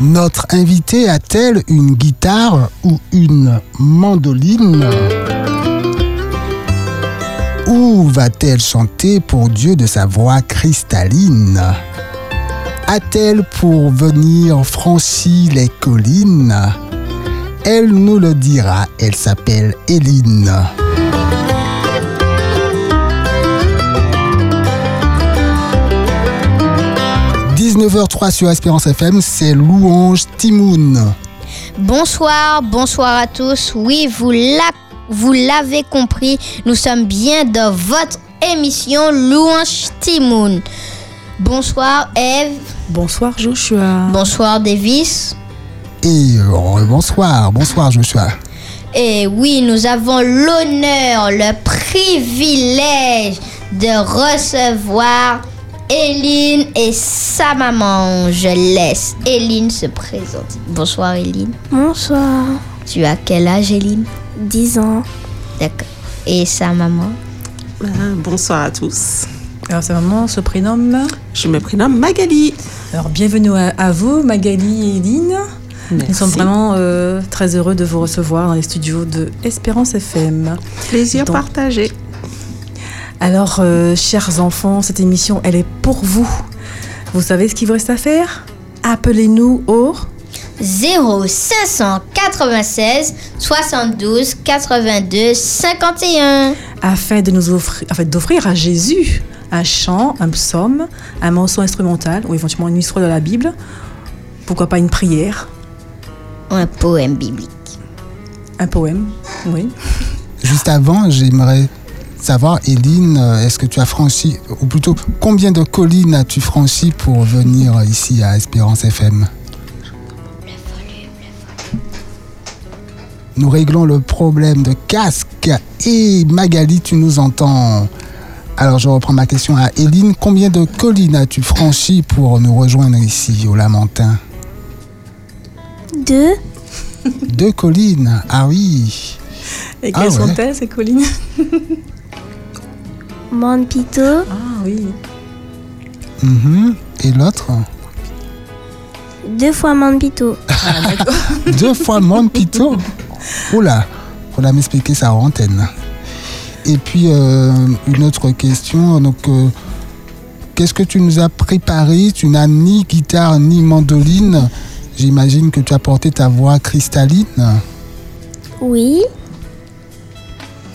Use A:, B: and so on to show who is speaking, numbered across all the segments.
A: Notre invitée a-t-elle une guitare ou une mandoline? Où va-t-elle chanter pour Dieu de sa voix cristalline? A-t-elle pour venir franchir les collines? Elle nous le dira, elle s'appelle Éline. 19h03 sur Espérance FM, c'est Louange Timoun.
B: Bonsoir, bonsoir à tous. Oui, vous l'avez compris, nous sommes bien dans votre émission Louange Timoun. Bonsoir Eve.
C: Bonsoir Joshua.
B: Bonsoir Davis.
A: Et euh, bonsoir, bonsoir Joshua.
B: Et oui, nous avons l'honneur, le privilège de recevoir Eline et sa maman. Je laisse Eline se présenter. Bonsoir Eline.
D: Bonsoir.
B: Tu as quel âge Eline?
D: 10 ans.
B: D'accord. Et sa maman?
E: Ah, Bonsoir à tous.
C: Alors sa maman se prénomme?
E: Je me prénomme Magali.
C: Alors bienvenue à, vous Magali et Eline. Nous sommes vraiment euh, très heureux de vous recevoir dans les studios de Espérance FM.
E: Plaisir partagé.
C: Alors, euh, chers enfants, cette émission, elle est pour vous. Vous savez ce qu'il vous reste à faire? Appelez-nous au
B: 0596 72 82 51
C: afin de nous offrir, afin d'offrir à Jésus un chant, un psaume, un morceau instrumental ou éventuellement une histoire de la Bible. Pourquoi pas une prière?
B: Un poème biblique.
C: Un poème, oui.
A: Juste avant, j'aimerais savoir, Eline, euh, est-ce que tu as franchi, ou plutôt, combien de collines as-tu franchi pour venir ici à Espérance FM Nous réglons le problème de casque et Magali, tu nous entends. Alors je reprends ma question à Eline. Combien de collines as-tu franchi pour nous rejoindre ici au Lamentin?
D: Deux.
A: Deux collines, ah oui.
C: Et quelles ah sont-elles ces collines?
D: Pito.
C: Ah oui.
A: Mhm. Et l'autre?
D: Deux fois Pito.
A: Ah, Deux fois Pito Oula, faudra m'expliquer ça en antenne. Et puis, euh, une autre question. Donc, euh, qu'est-ce que tu nous as préparé? Tu n'as ni guitare ni mandoline. J'imagine que tu as porté ta voix cristalline.
D: Oui.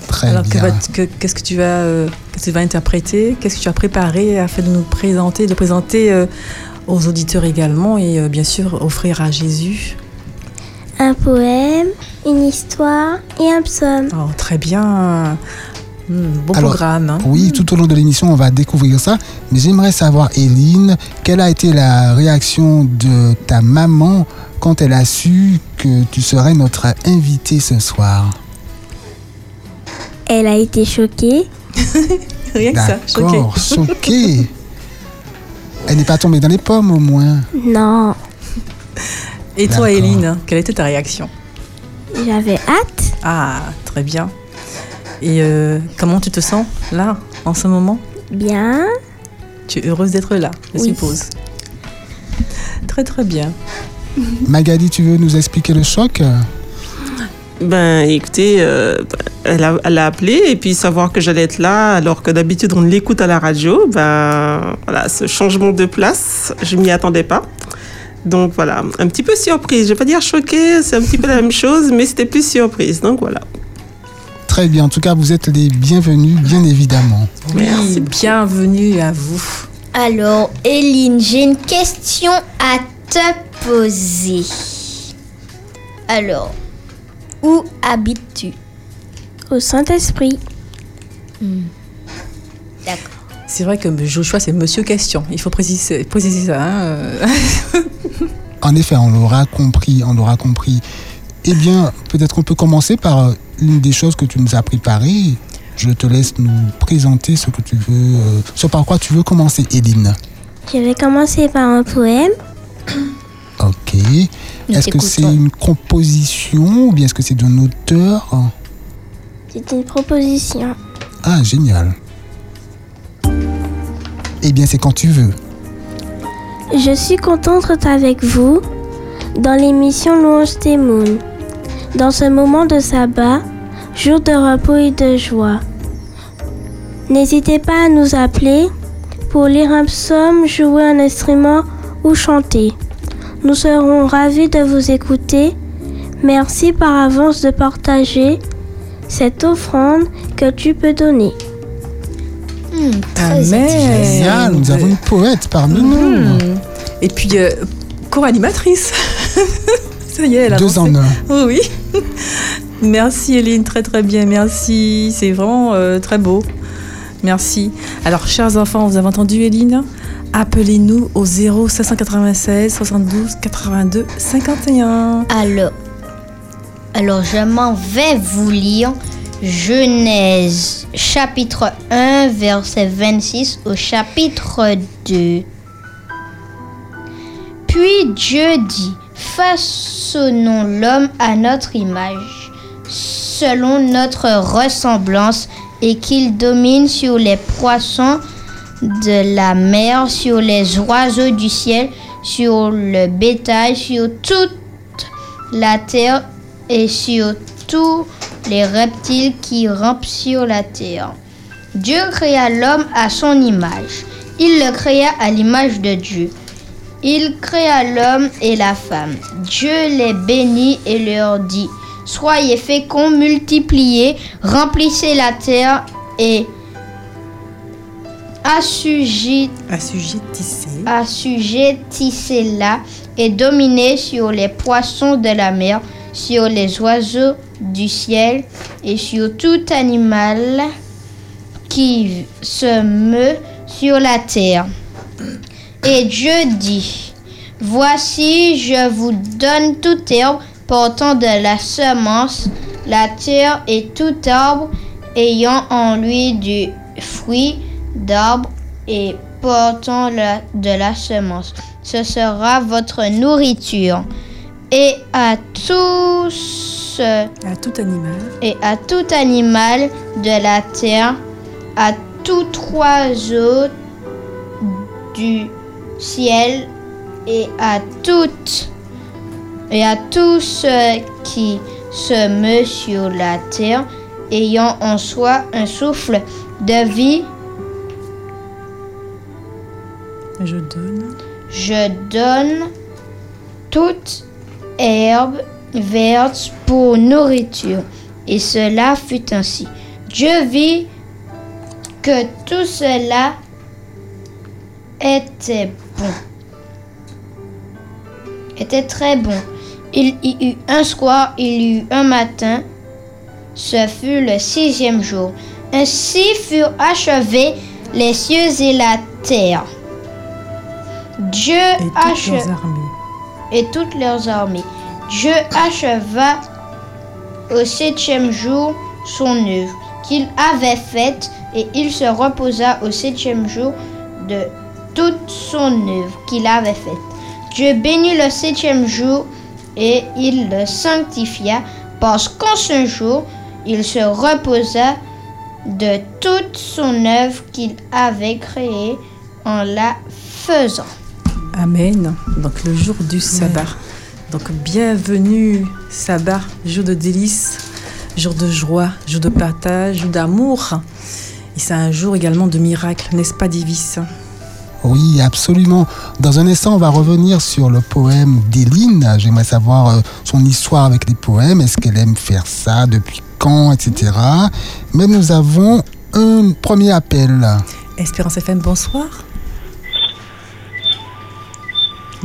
A: Très Alors,
C: qu'est-ce que, tu vas, euh, que tu vas interpréter? Qu'est-ce que tu as préparé afin de nous présenter, de présenter aux auditeurs également et bien sûr offrir à Jésus?
D: Un poème, une histoire et un psaume.
C: Oh, très bien. Hmm, bon programme. Hein.
A: Oui, tout au long de l'émission, on va découvrir ça. Mais j'aimerais savoir, Eline, quelle a été la réaction de ta maman quand elle a su que tu serais notre invitée ce soir?
D: Elle a été choquée.
C: Rien que ça,
A: choquée. choquée. elle n'est pas tombée dans les pommes au moins
D: Non.
C: Et toi, Eline, quelle était ta réaction?
D: J'avais hâte.
C: Ah, très bien. Et euh, comment tu te sens là, en ce moment?
D: Bien.
C: Tu es heureuse d'être là, je suppose. Très très bien.
A: Magali, tu veux nous expliquer le choc?
E: Ben, écoutez, euh, elle, a, elle, a, appelé et puis savoir que j'allais être là alors que d'habitude on l'écoute à la radio, ben voilà, ce changement de place, je m'y attendais pas. Donc voilà, un petit peu surprise. Je vais pas dire choquée, c'est un petit peu la même chose, mais c'était plus surprise. Donc voilà.
A: Très bien. En tout cas, vous êtes les bienvenus, bien évidemment.
C: Merci. Bienvenue à vous.
B: Alors, Eline, j'ai une question à te poser. Alors, où habites-tu?
D: Au Saint-Esprit.
B: Hmm. D'accord.
C: C'est vrai que Joshua, c'est Monsieur Question. Il faut préciser, préciser ça. Hein
A: en effet, on l'aura compris. On l'aura compris. Eh bien, peut-être qu'on peut commencer par une des choses que tu nous as préparées. Je te laisse nous présenter ce que tu veux, euh, ce par quoi tu veux commencer, Eline.
D: Je vais commencer par un poème.
A: Ok. Est-ce que c'est une composition ou bien est-ce que c'est d'un auteur?
D: C'est une proposition.
A: Ah, génial. Eh bien, c'est quand tu veux.
D: Je suis contente d'être avec vous dans l'émission Louange des Moons. Dans ce moment de sabbat, jour de repos et de joie. N'hésitez pas à nous appeler pour lire un psaume, jouer un instrument ou chanter. Nous serons ravis de vous écouter. Merci par avance de partager cette offrande que tu peux donner.
B: Très
C: Amen.
A: Génial, nous avons une poète parmi nous.
C: Hmm. Et puis, euh, co-animatrice. Ça y est, elle a
A: Deux
C: avancé.
A: en un.
C: Oui, oui. Merci Eline, très très bien, merci. C'est vraiment euh, très beau. Merci. Alors, chers enfants, vous avez entendu Eline? Appelez-nous au 0 596 72 82 51.
B: Alors, alors je m'en vais vous lire Genèse chapitre 1 verset 26 au chapitre 2. Puis Dieu dit, façonnons l'homme à notre image, selon notre ressemblance, et qu'il domine sur les poissons de la mer, sur les oiseaux du ciel, sur le bétail, sur toute la terre et sur tous les reptiles qui rampent sur la terre. Dieu créa l'homme à son image. Il le créa à l'image de Dieu. Il créa l'homme et la femme. Dieu les bénit et leur dit, Soyez féconds, multipliez, remplissez la terre et assujettissez
C: Assujettissez.
B: assujettissez-la et dominez sur les poissons de la mer, sur les oiseaux du ciel et sur tout animal qui se meut sur la terre. Et Dieu dit, Voici, je vous donne toute herbe portant de la semence, la terre et tout arbre ayant en lui du fruit d'arbre et portant de la semence. Ce sera votre nourriture. Et à tous
C: À tout animal.
B: et à tout animal de la terre, à tout oiseau du ciel et à toutes et à tout ce qui se meut sur la terre, ayant en soi un souffle de vie,
C: Je donne.
B: je donne toute herbe verte pour nourriture. Et cela fut ainsi. Dieu vit que tout cela était bon. Était très bon. Il y eut un soir, il y eut un matin. Ce fut le sixième jour. Ainsi furent achevés les cieux et la terre. Dieu acheva. Et toutes leurs armées. Dieu acheva au septième jour son œuvre qu'il avait faite et il se reposa au septième jour de toute son œuvre qu'il avait faite. Dieu bénit le septième jour et il le sanctifia parce qu'en ce jour il se reposa de toute son œuvre qu'il avait créée en la faisant.
C: Amen. Donc le jour du sabbat. Donc bienvenue sabbat, jour de délices, jour de joie, jour de partage, jour d'amour. Et c'est un jour également de miracle, n'est-ce pas Divis
A: Oui, absolument. Dans un instant, on va revenir sur le poème d'Éline. J'aimerais savoir euh, son histoire avec les poèmes. Est-ce qu'elle aime faire ça Depuis quand Etc. Mais nous avons un premier appel.
C: Espérance FM, bonsoir.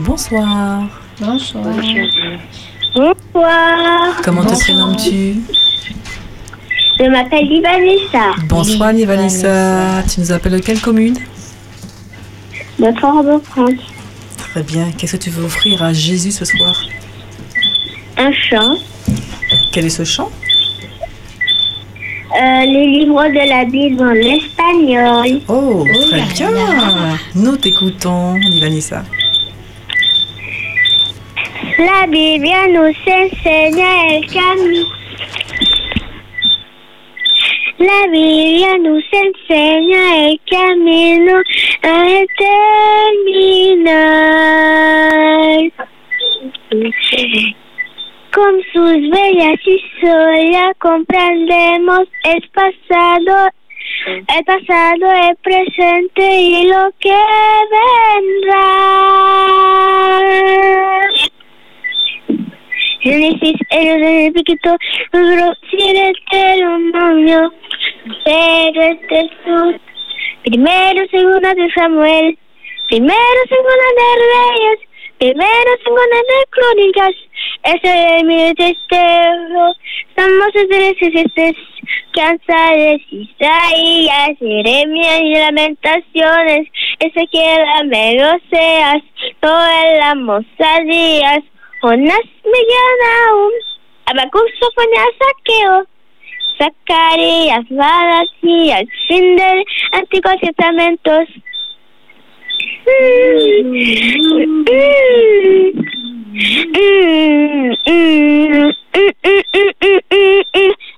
C: Bonsoir.
B: Bonsoir.
D: Bonsoir,
C: Comment te prénommes-tu?
D: Je m'appelle Vanessa
C: Bonsoir Vanessa. Tu nous appelles de quelle commune?
D: De Fort-de-France.
C: Très bien. Qu'est-ce que tu veux offrir à Jésus ce soir?
D: Un chant,
C: Quel est ce chant?
D: Euh, les livres de la Bible en espagnol.
C: Oh, très bien. Nous t'écoutons, Vanessa.
D: La Biblia nous enseña el camino. La Biblia nous enseña el camino a terminar.
F: tus bellas historias comprendemos el pasado, el pasado, el presente y lo que vendrá. Lunesis, eres en el piquito, duro, sin el movió. Pero este es tú. Primero, segunda de Samuel. Primero, segunda de Reyes. Primero, segunda de Crónicas. Ese es mi testigo. Somos tres Cansa de Isaías, Jeremías y Lamentaciones. Ese que la Megoseas, toda la Mosadías. Jonás me llama Abacus Sofonás saqueo. Zacarías, Balatías, Sindel, Antiguos Testamentos.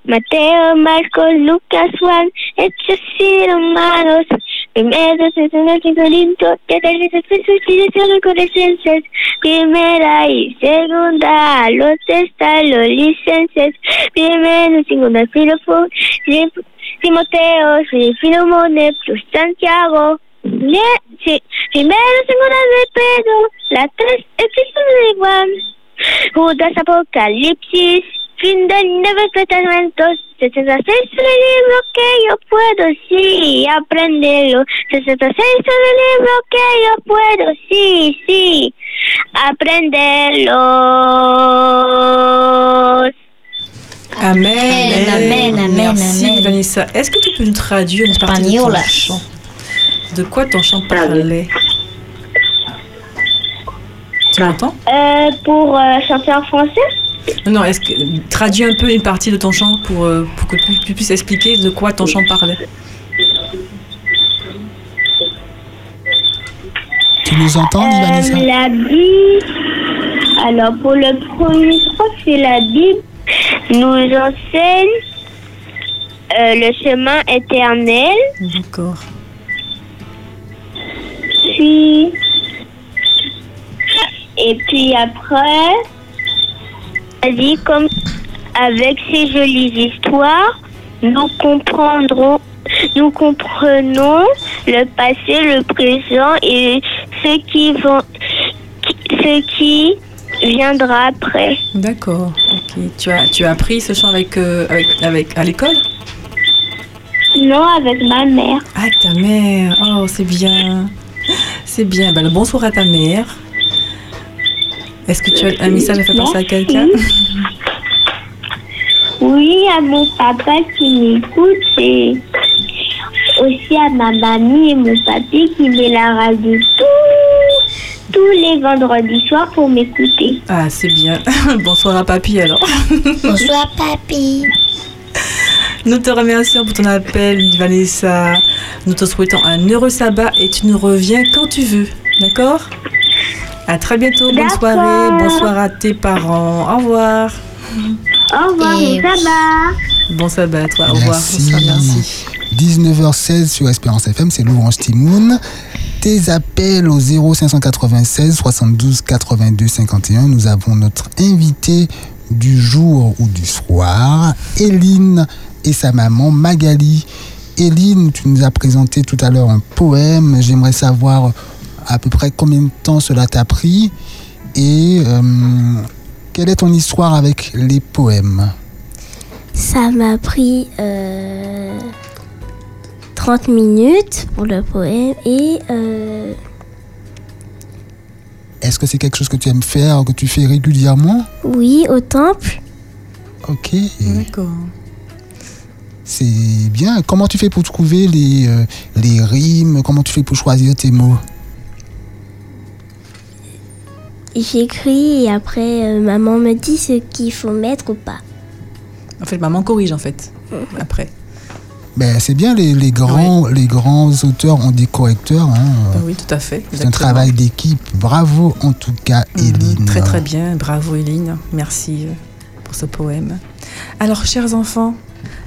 F: Mateo, Marcos, Lucas, Juan, Hechos y Romanos. Primero se suena quinto lindo, te regresas con sus direcciones con licencias. Primera y segunda, los testas, los licencias. Primero y segunda, Filofo, Timoteo, Filomone, plus Santiago. Sí, primero, segunda de Pedro, la tres, el Cristo de Juan. Judas, Apocalipsis. Fin del Nuevo Testamento, 66 es el libro que yo puedo, sí, aprenderlo. 66 es el libro que yo puedo, sí, sí, aprenderlo.
C: Amen.
B: Amen, amen,
C: Merci
B: amen.
C: Vanessa. Est-ce que tu peux nous traduire une partie de ton chant? De quoi ton chant parlait? Tu m'entends
F: Euh, pour euh, chanter en français
C: Non, non, est-ce que traduis un peu une partie de ton chant pour, euh, pour que tu, tu puisses expliquer de quoi ton chant parlait
A: Tu nous entends,
F: La Bible. Alors, pour le premier prof, c'est la Bible nous enseigne euh, le chemin éternel.
C: D'accord.
F: Puis. Et puis après, dit comme avec ces jolies histoires, nous comprendrons, nous comprenons le passé, le présent et ce qui vont, qui- ce qui viendra après.
C: D'accord. Ok. Tu as, tu as appris ce chant avec, euh, avec, avec, à l'école?
F: Non, avec ma mère.
C: Ah, ta mère. Oh, c'est bien. C'est bien. Ben, bonsoir à ta mère. Est-ce que tu as un message à faire passer à quelqu'un?
F: Oui, à mon papa qui m'écoute et aussi à ma mamie et mon papy qui met la radio tous, tous les vendredis soirs pour m'écouter.
C: Ah, c'est bien. bonsoir à papy alors.
B: Bonsoir, papy.
C: Nous te remercions pour ton appel, Vanessa. Nous te souhaitons un heureux sabbat et tu nous reviens quand tu veux. D'accord? À très bientôt. Bonne soirée. Bonsoir à tes parents. Au revoir.
F: Au revoir,
B: Et
F: mon sabbat.
C: Bon sabbat à toi. Au revoir.
A: Merci.
C: Bonsoir, merci.
A: 19h16 sur Espérance FM, c'est l'Orange Timoun. Tes appels au 0596 72 82 51. Nous avons notre invité du jour ou du soir, Eline et sa maman Magali. Eline, tu nous as présenté tout à l'heure un poème. J'aimerais savoir à peu près combien de temps cela t'a pris et euh, quelle est ton histoire avec les poèmes?
D: Ça m'a pris euh, 30 minutes pour le poème et euh,
A: Est-ce que c'est quelque chose que tu aimes faire, que tu fais régulièrement?
D: Oui, au temple.
A: Ok,
C: D'accord.
A: c'est bien. Comment tu fais pour trouver les, euh, les rimes? Comment tu fais pour choisir tes mots?
D: J'écris et après euh, maman me dit ce qu'il faut mettre ou pas.
C: En fait, maman corrige en fait. Après.
A: ben, C'est bien, les, les grands, les grands auteurs ont des correcteurs. hein.
C: Ah oui, tout à fait.
A: C'est un travail d'équipe. Bravo en tout cas, Eline.
C: Très très bien, bravo Eline, merci euh, pour ce poème. Alors chers enfants,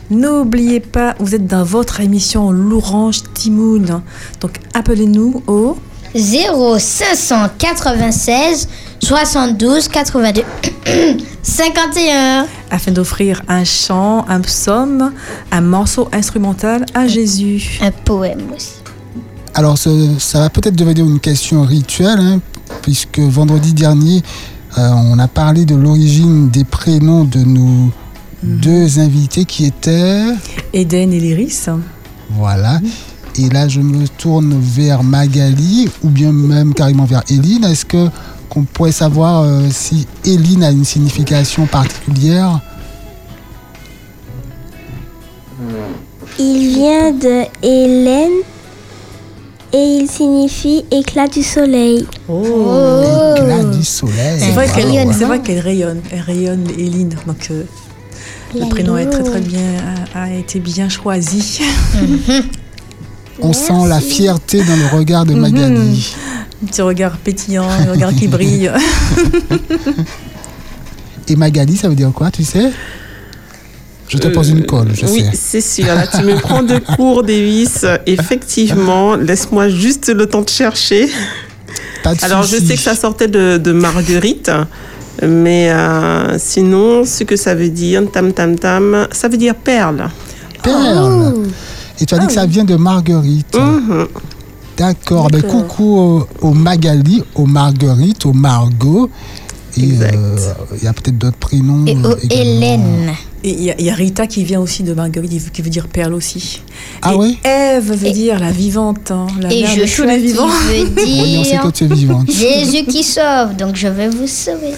C: n'oubliez pas, vous êtes dans votre émission L'Orange Timoun. Donc appelez-nous au
B: 0596 72 82 51.
C: Afin d'offrir un chant, un psaume, un morceau instrumental à Jésus.
B: Un poème aussi.
A: Alors, ce- ça va peut-être devenir une question rituelle, hein, puisque vendredi dernier, euh, on a parlé de l'origine des prénoms de nos deux invités qui étaient.
C: Eden et Lyris.
A: Voilà. Et là, je me tourne vers Magali ou bien même carrément vers Eline. Est-ce que qu'on pourrait savoir euh, si Eline a une signification particulière?
D: Il vient de Hélène et il signifie éclat du soleil.
C: Oh.
A: Éclat du soleil.
C: C'est vrai
A: Wow.
C: qu'elle c'est vrai qu'elle rayonne. Elle rayonne, Éline. Donc, euh, le prénom est très très bien, a, a été bien choisi.
A: On sent la fierté dans le regard de
C: Mhm.
A: Magali.
C: Un petit regard pétillant, un regard qui brille.
A: Et Magali, ça veut dire quoi, tu sais? Je te pose une colle, je
E: Euh, oui,
A: sais.
E: c'est sûr. Là, tu me prends de cours, Davis. Effectivement, laisse-moi juste le temps de chercher.
A: Pas de
E: Alors, je sais que ça sortait de, de Marguerite, mais euh, sinon, ce que ça veut dire, tam tam tam, ça veut dire perle.
A: Perle. Et tu as dit que ça vient de Marguerite.
E: Mhm.
A: D'accord. Ben, coucou au, au Magali, au Marguerite, au Margot. Et euh, il y a peut-être d'autres prénoms.
B: Et
A: également.
B: Hélène.
C: Et il y, a- il y a Rita qui vient aussi de Marguerite, qui veut dire perle aussi.
A: Ah
C: et
A: oui
C: Ève veut
B: Et-
C: dire la vivante, hein, la
B: Et je
C: de tous les vivants.
B: qui veut
A: Oui, on sait
B: dire
A: que tu es vivante.
B: Jésus qui sauve. Donc je vais vous sauver.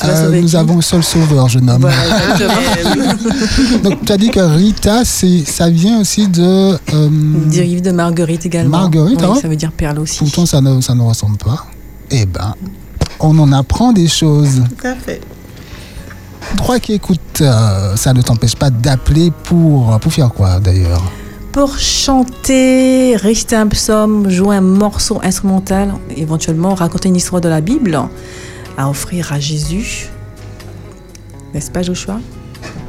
C: Tu vas
A: Euh,
C: sauver
A: nous
C: qui
A: avons un seul sauveur, jeune homme.
C: Voilà, exactement.
A: Donc, tu as dit que Rita, c'est, ça vient aussi de. euh,
C: Dérive de Marguerite également.
A: Marguerite,
C: Oui,
A: hein
C: ça veut dire perle aussi.
A: pourtant, ça ne, ça ne ressemble pas. Eh ben, on en apprend des choses.
E: Tout à fait.
A: Toi qui écoutes, euh, ça ne t'empêche pas d'appeler pour, pour faire quoi d'ailleurs?
C: Pour chanter, réciter un psaume, jouer un morceau instrumental, éventuellement raconter une histoire de la Bible à offrir à Jésus. N'est-ce pas Joshua?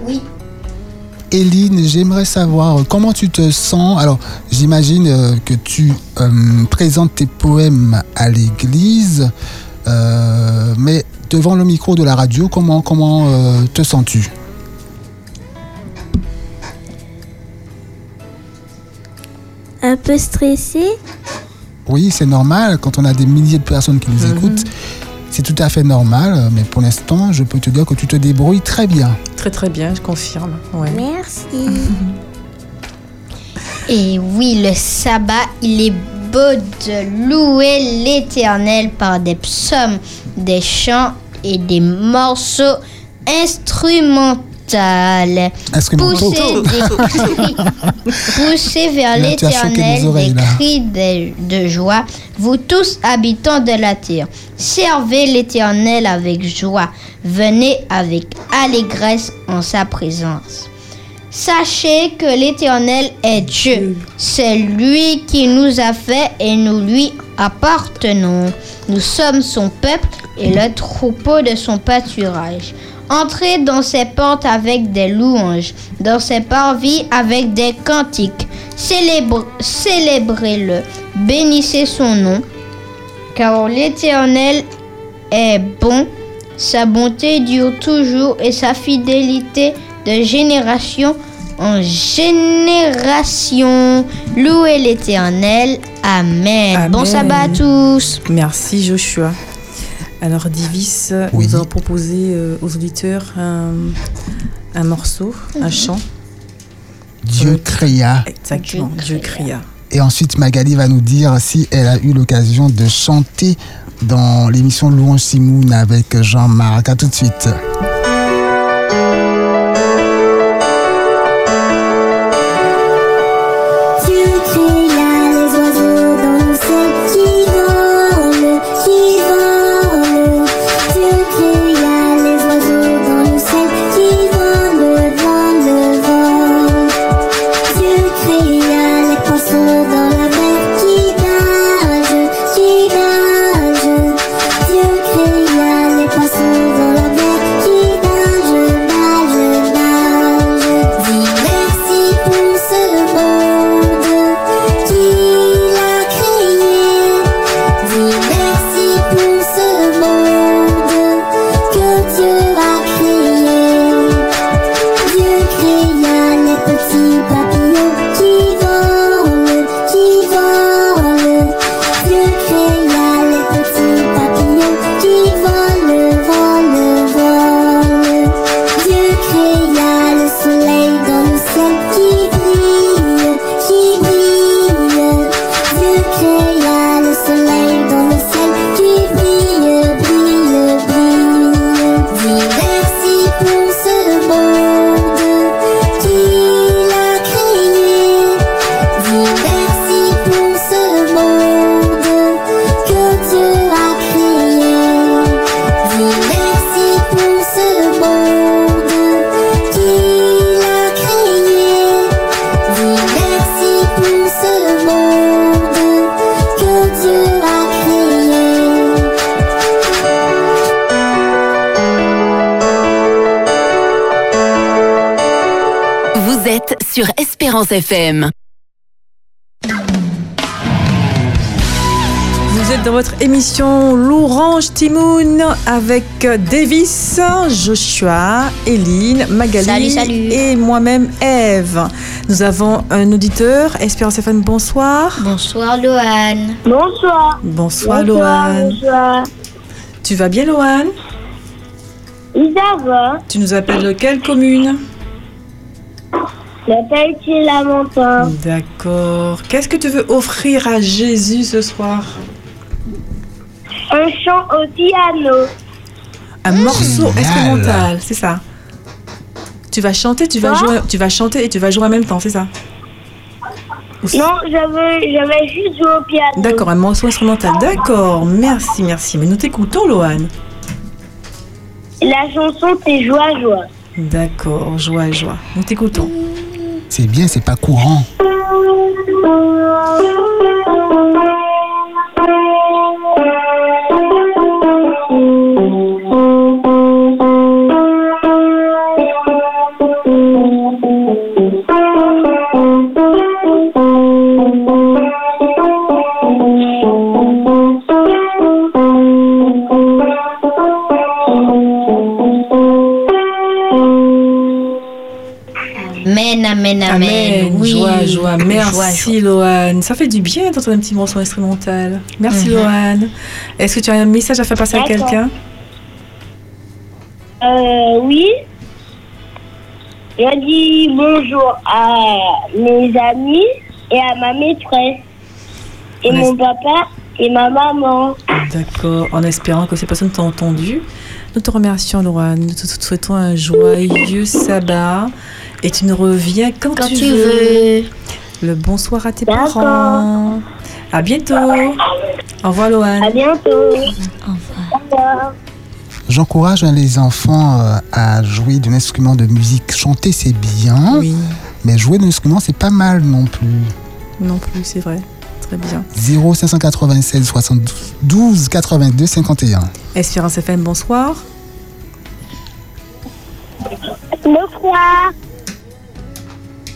B: Oui.
A: Éline, j'aimerais savoir euh, comment tu te sens? Alors, j'imagine euh, que tu euh, présentes tes poèmes à l'église, euh, mais devant le micro de la radio, comment, comment euh, te sens-tu?
D: Un peu stressé
A: Oui, c'est normal quand on a des milliers de personnes qui nous écoutent. C'est tout à fait normal, mais pour l'instant, je peux te dire que tu te débrouilles très bien.
C: Très très bien, je confirme. Ouais.
D: Merci.
B: Et oui, le sabbat, il est beau de louer l'Éternel par des psaumes, des chants et des morceaux instrumentaux.
A: Instrumentaux.
B: Pousser des cris, pousser vers l'Éternel des cris de, de joie, vous tous habitants de la terre. Servez l'Éternel avec joie, venez avec allégresse en sa présence. Sachez que l'Éternel est Dieu. C'est lui qui nous a fait et nous lui appartenons. Nous sommes son peuple et le troupeau de son pâturage. Entrez dans ses portes avec des louanges, dans ses parvis avec des cantiques. Célébrez-le, bénissez son nom, car l'Éternel est bon, sa bonté dure toujours et sa fidélité de génération en génération. Louez l'Éternel. Amen.
C: Amen.
B: Bon sabbat à tous.
C: Merci Joshua. Alors Divis
A: Oui.
C: nous a proposé euh, aux auditeurs un, un morceau, un chant.
A: Dieu créa.
C: Exactement,
B: Dieu
C: cria.
A: Et ensuite, Magali va nous dire si elle a eu l'occasion de chanter dans l'émission Louange Simoun avec Jean-Marc. À tout de suite.
G: Espérance FM.
C: Vous êtes dans votre émission L'Orange Timoun avec Davis, Joshua, Eline, Magali
B: Salut, salut.
C: et moi-même Eve. Nous avons un auditeur, Espérance FM, bonsoir.
B: Bonsoir, Loane.
F: Bonsoir.
C: Bonsoir Loane.
F: Bonsoir.
C: Tu vas bien Loane?
F: Isa va.
C: Tu nous appelles de quelle commune?
F: La Pelletier Lamentin.
C: D'accord. Qu'est-ce que tu veux offrir à Jésus ce soir?
F: Un chant au piano.
C: Un morceau
A: Génial.
C: instrumental, c'est ça. Tu vas chanter, tu vas
F: Quoi?
C: jouer, tu vas chanter et tu vas jouer en même temps, c'est ça?
F: Non, j'avais, j'avais juste joué au piano.
C: D'accord, un morceau instrumental. D'accord, merci, merci. Mais nous t'écoutons, Loane.
F: La chanson, c'est Joie, Joie.
C: D'accord, joie, joie. Nous t'écoutons.
A: C'est bien, c'est pas courant.
C: Joie, joie. Merci. Loane. Ça fait du bien d'entendre un petit morceau instrumental. Merci,
B: Mhm.
C: Loane. Est-ce que tu as un message à faire passer à quelqu'un?
F: Euh, oui. Je dis bonjour à mes amis et à ma maîtresse. Et
C: On
F: mon papa et ma maman.
C: D'accord, en espérant que ces personnes t'ont entendu. Nous te remercions, Loane. Nous te souhaitons un joyeux sabbat. Et tu nous reviens quand,
B: Quand
C: tu,
B: tu
C: veux.
B: veux.
C: Le bonsoir à tes parents. À bientôt. Au revoir,
F: À
C: Loane.
F: bientôt.
B: Au revoir.
A: J'encourage hein, les enfants euh, à jouer d'un instrument de musique. Chanter, c'est bien,
C: Oui,
A: mais jouer d'un instrument, c'est pas mal non plus.
C: non plus, c'est vrai. Très bien.
A: 0 596 72 82 51.
C: Espérance FM, bonsoir.
F: Bonsoir.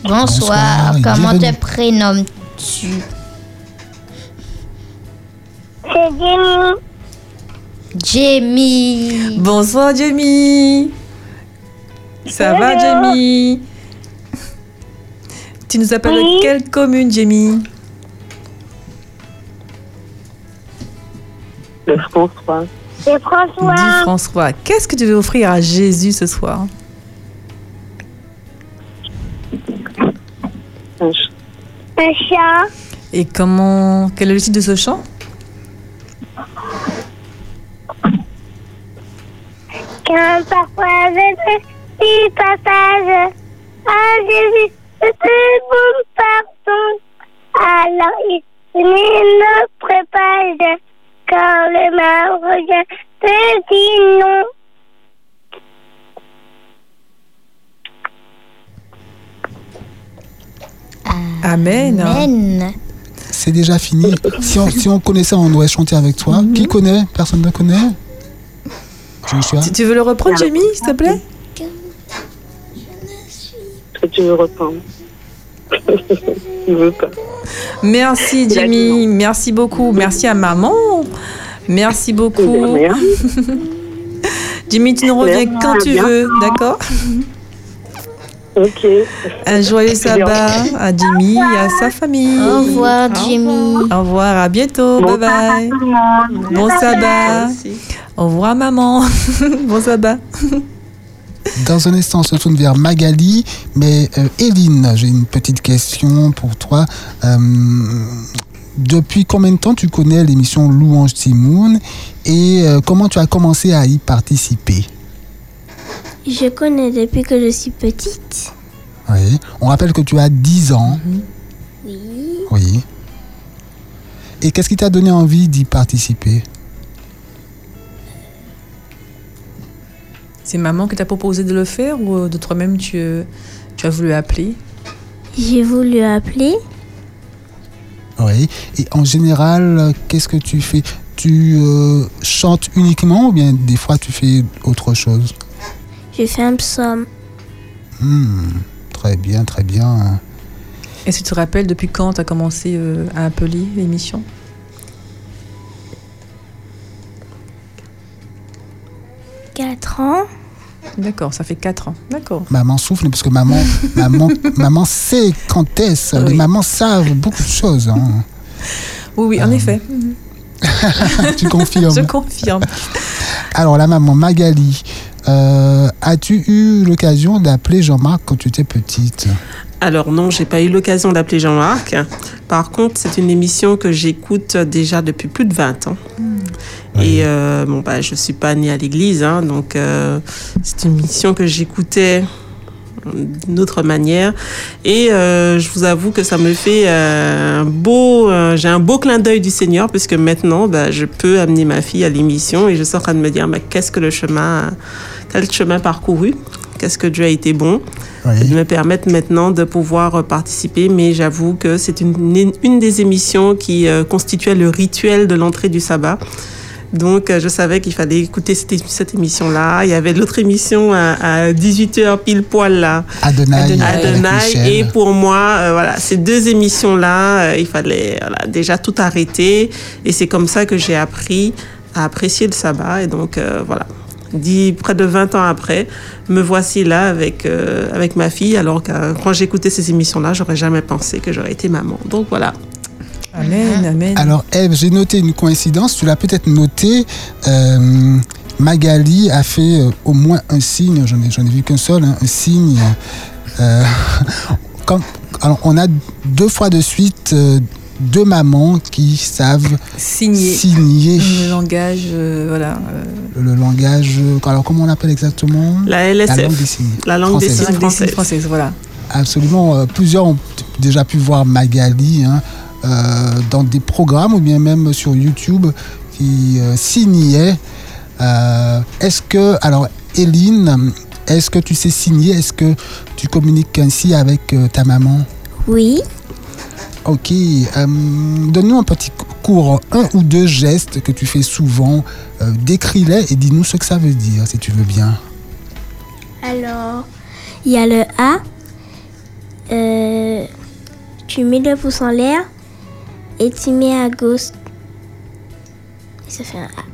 B: Bonsoir. Comment
A: bienvenue.
B: te prénommes-tu?
F: C'est Jenny.
B: Jamie.
C: Bonsoir, Jamie. Ça va. Jamie Tu nous appelles de
F: Oui.
C: quelle commune, Jamie
E: Le François.
C: Dis
F: François.
C: François, qu'est-ce que tu veux offrir à Jésus ce soir?
E: Un ch-
F: Un chat.
C: Et comment Quel est le titre de ce chant?
F: Qu'un parfois je petit passage. Ah, Jésus, je te bon pardon. Alors il notre page. Quand le mal revient, te dit non.
C: Amen.
B: Amen.
A: C'est déjà fini. Si on, si on connaissait, on aurait chanté avec toi. Qui connaît? Personne ne connaît? Joshua?
C: Tu, tu veux le reprendre, Jamie, s'il te plaît?
E: Est-ce que tu veux reprendre? Il veut pas.
C: Merci, Jamie. Merci beaucoup. Merci à maman. Merci beaucoup. Jimmy, tu nous reviens quand tu veux, d'accord?
E: Ok.
C: Un joyeux sabbat à Jimmy et à sa famille.
B: Au revoir, Jimmy.
C: Au revoir, à bientôt.
E: Bon
C: bye bye. Bon sabbat.
E: Merci.
C: Au revoir, maman. bon sabbat.
A: Dans un instant, on se tourne vers Magali. Mais euh, Eline, j'ai une petite question pour toi. Euh, depuis combien de temps tu connais l'émission Louange Timoun et euh, comment tu as commencé à y participer?
D: Je connais depuis que je suis petite.
A: Oui. On rappelle que tu as 10 ans.
D: Oui.
A: Oui. Et qu'est-ce qui t'a donné envie d'y participer?
C: C'est maman qui t'a proposé de le faire ou euh, de toi-même tu, euh, tu as voulu appeler?
D: J'ai voulu appeler.
A: Oui. Et en général, qu'est-ce que tu fais? Tu euh, chantes uniquement ou bien des fois tu fais autre chose?
D: Je fais un psaume.
A: Hmm, Très bien, très bien.
C: Est-ce que tu te rappelles depuis quand tu as commencé euh, à appeler l'émission?
D: Quatre ans.
C: D'accord, ça fait 4 ans. D'accord.
A: Maman souffle parce que maman, maman, maman sait quand est-ce. Les mamans savent beaucoup de choses. hein.
C: Oui, oui, en
A: Euh,
C: effet.
A: tu confirmes.
C: Je confirme.
A: Alors la maman Magali, euh, as-tu eu l'occasion d'appeler Jean-Marc quand tu étais petite
E: Alors non, j'ai pas eu l'occasion d'appeler Jean-Marc. Par contre, c'est une émission que j'écoute déjà depuis plus de 20 ans. Et euh, bon, bah, je suis pas née à l'église, hein, donc euh, c'est une émission que j'écoutais d'une autre manière. Et euh, je vous avoue que ça me fait un beau, j'ai un beau clin d'œil du Seigneur, puisque maintenant, bah, je peux amener ma fille à l'émission et je suis en train de me dire, mais qu'est-ce que le chemin, quel chemin parcouru, qu'est-ce que Dieu a été bon?
A: Oui.
E: de me permettre maintenant de pouvoir euh, participer, mais j'avoue que c'est une, une des émissions qui euh, constituait le rituel de l'entrée du sabbat. Donc, euh, je savais qu'il fallait écouter cette, cette émission-là. Il y avait l'autre émission à, à 18h pile poil là,
A: Adonai,
C: Adonai.
E: Adonai. Et pour moi, euh, voilà, ces deux émissions-là, euh, il fallait voilà, déjà tout arrêter. Et c'est comme ça que j'ai appris à apprécier le sabbat. Et donc, euh, voilà. Dix, près de 20 ans après, me voici là avec, euh, avec ma fille, alors que euh, quand j'écoutais ces émissions-là, j'aurais jamais pensé que j'aurais été maman. Donc voilà.
C: Amen, amen.
A: Alors Eve, j'ai noté une coïncidence, tu l'as peut-être noté. euh, Magali a fait euh, au moins un signe, j'en ai, j'en ai vu qu'un seul, hein, un signe. euh, quand- alors on a deux fois de suite euh, deux mamans qui savent signer
C: Le langage, euh, voilà. euh,
A: le langage. Alors comment on l'appelle exactement
E: La
A: La langue des
E: LSF,
A: signes.
E: la langue des
A: Française.
E: signes
C: langue des signes
E: française.
C: française, voilà.
A: Absolument. euh, plusieurs ont déjà pu voir Magali hein, euh, dans des programmes ou bien même sur YouTube qui euh, signait. Euh, est-ce que, alors, Eline, est-ce que tu sais signer? Est-ce que tu communiques ainsi avec euh, ta maman?
D: Oui.
A: Ok. euh, Donne-nous un petit cours, un ou deux gestes que tu fais souvent. Euh, Décris-les et dis-nous ce que ça veut dire, si tu veux bien.
D: Alors, il y a le A. Euh, tu mets le pouce en l'air et tu mets à gauche. Et ça fait un A.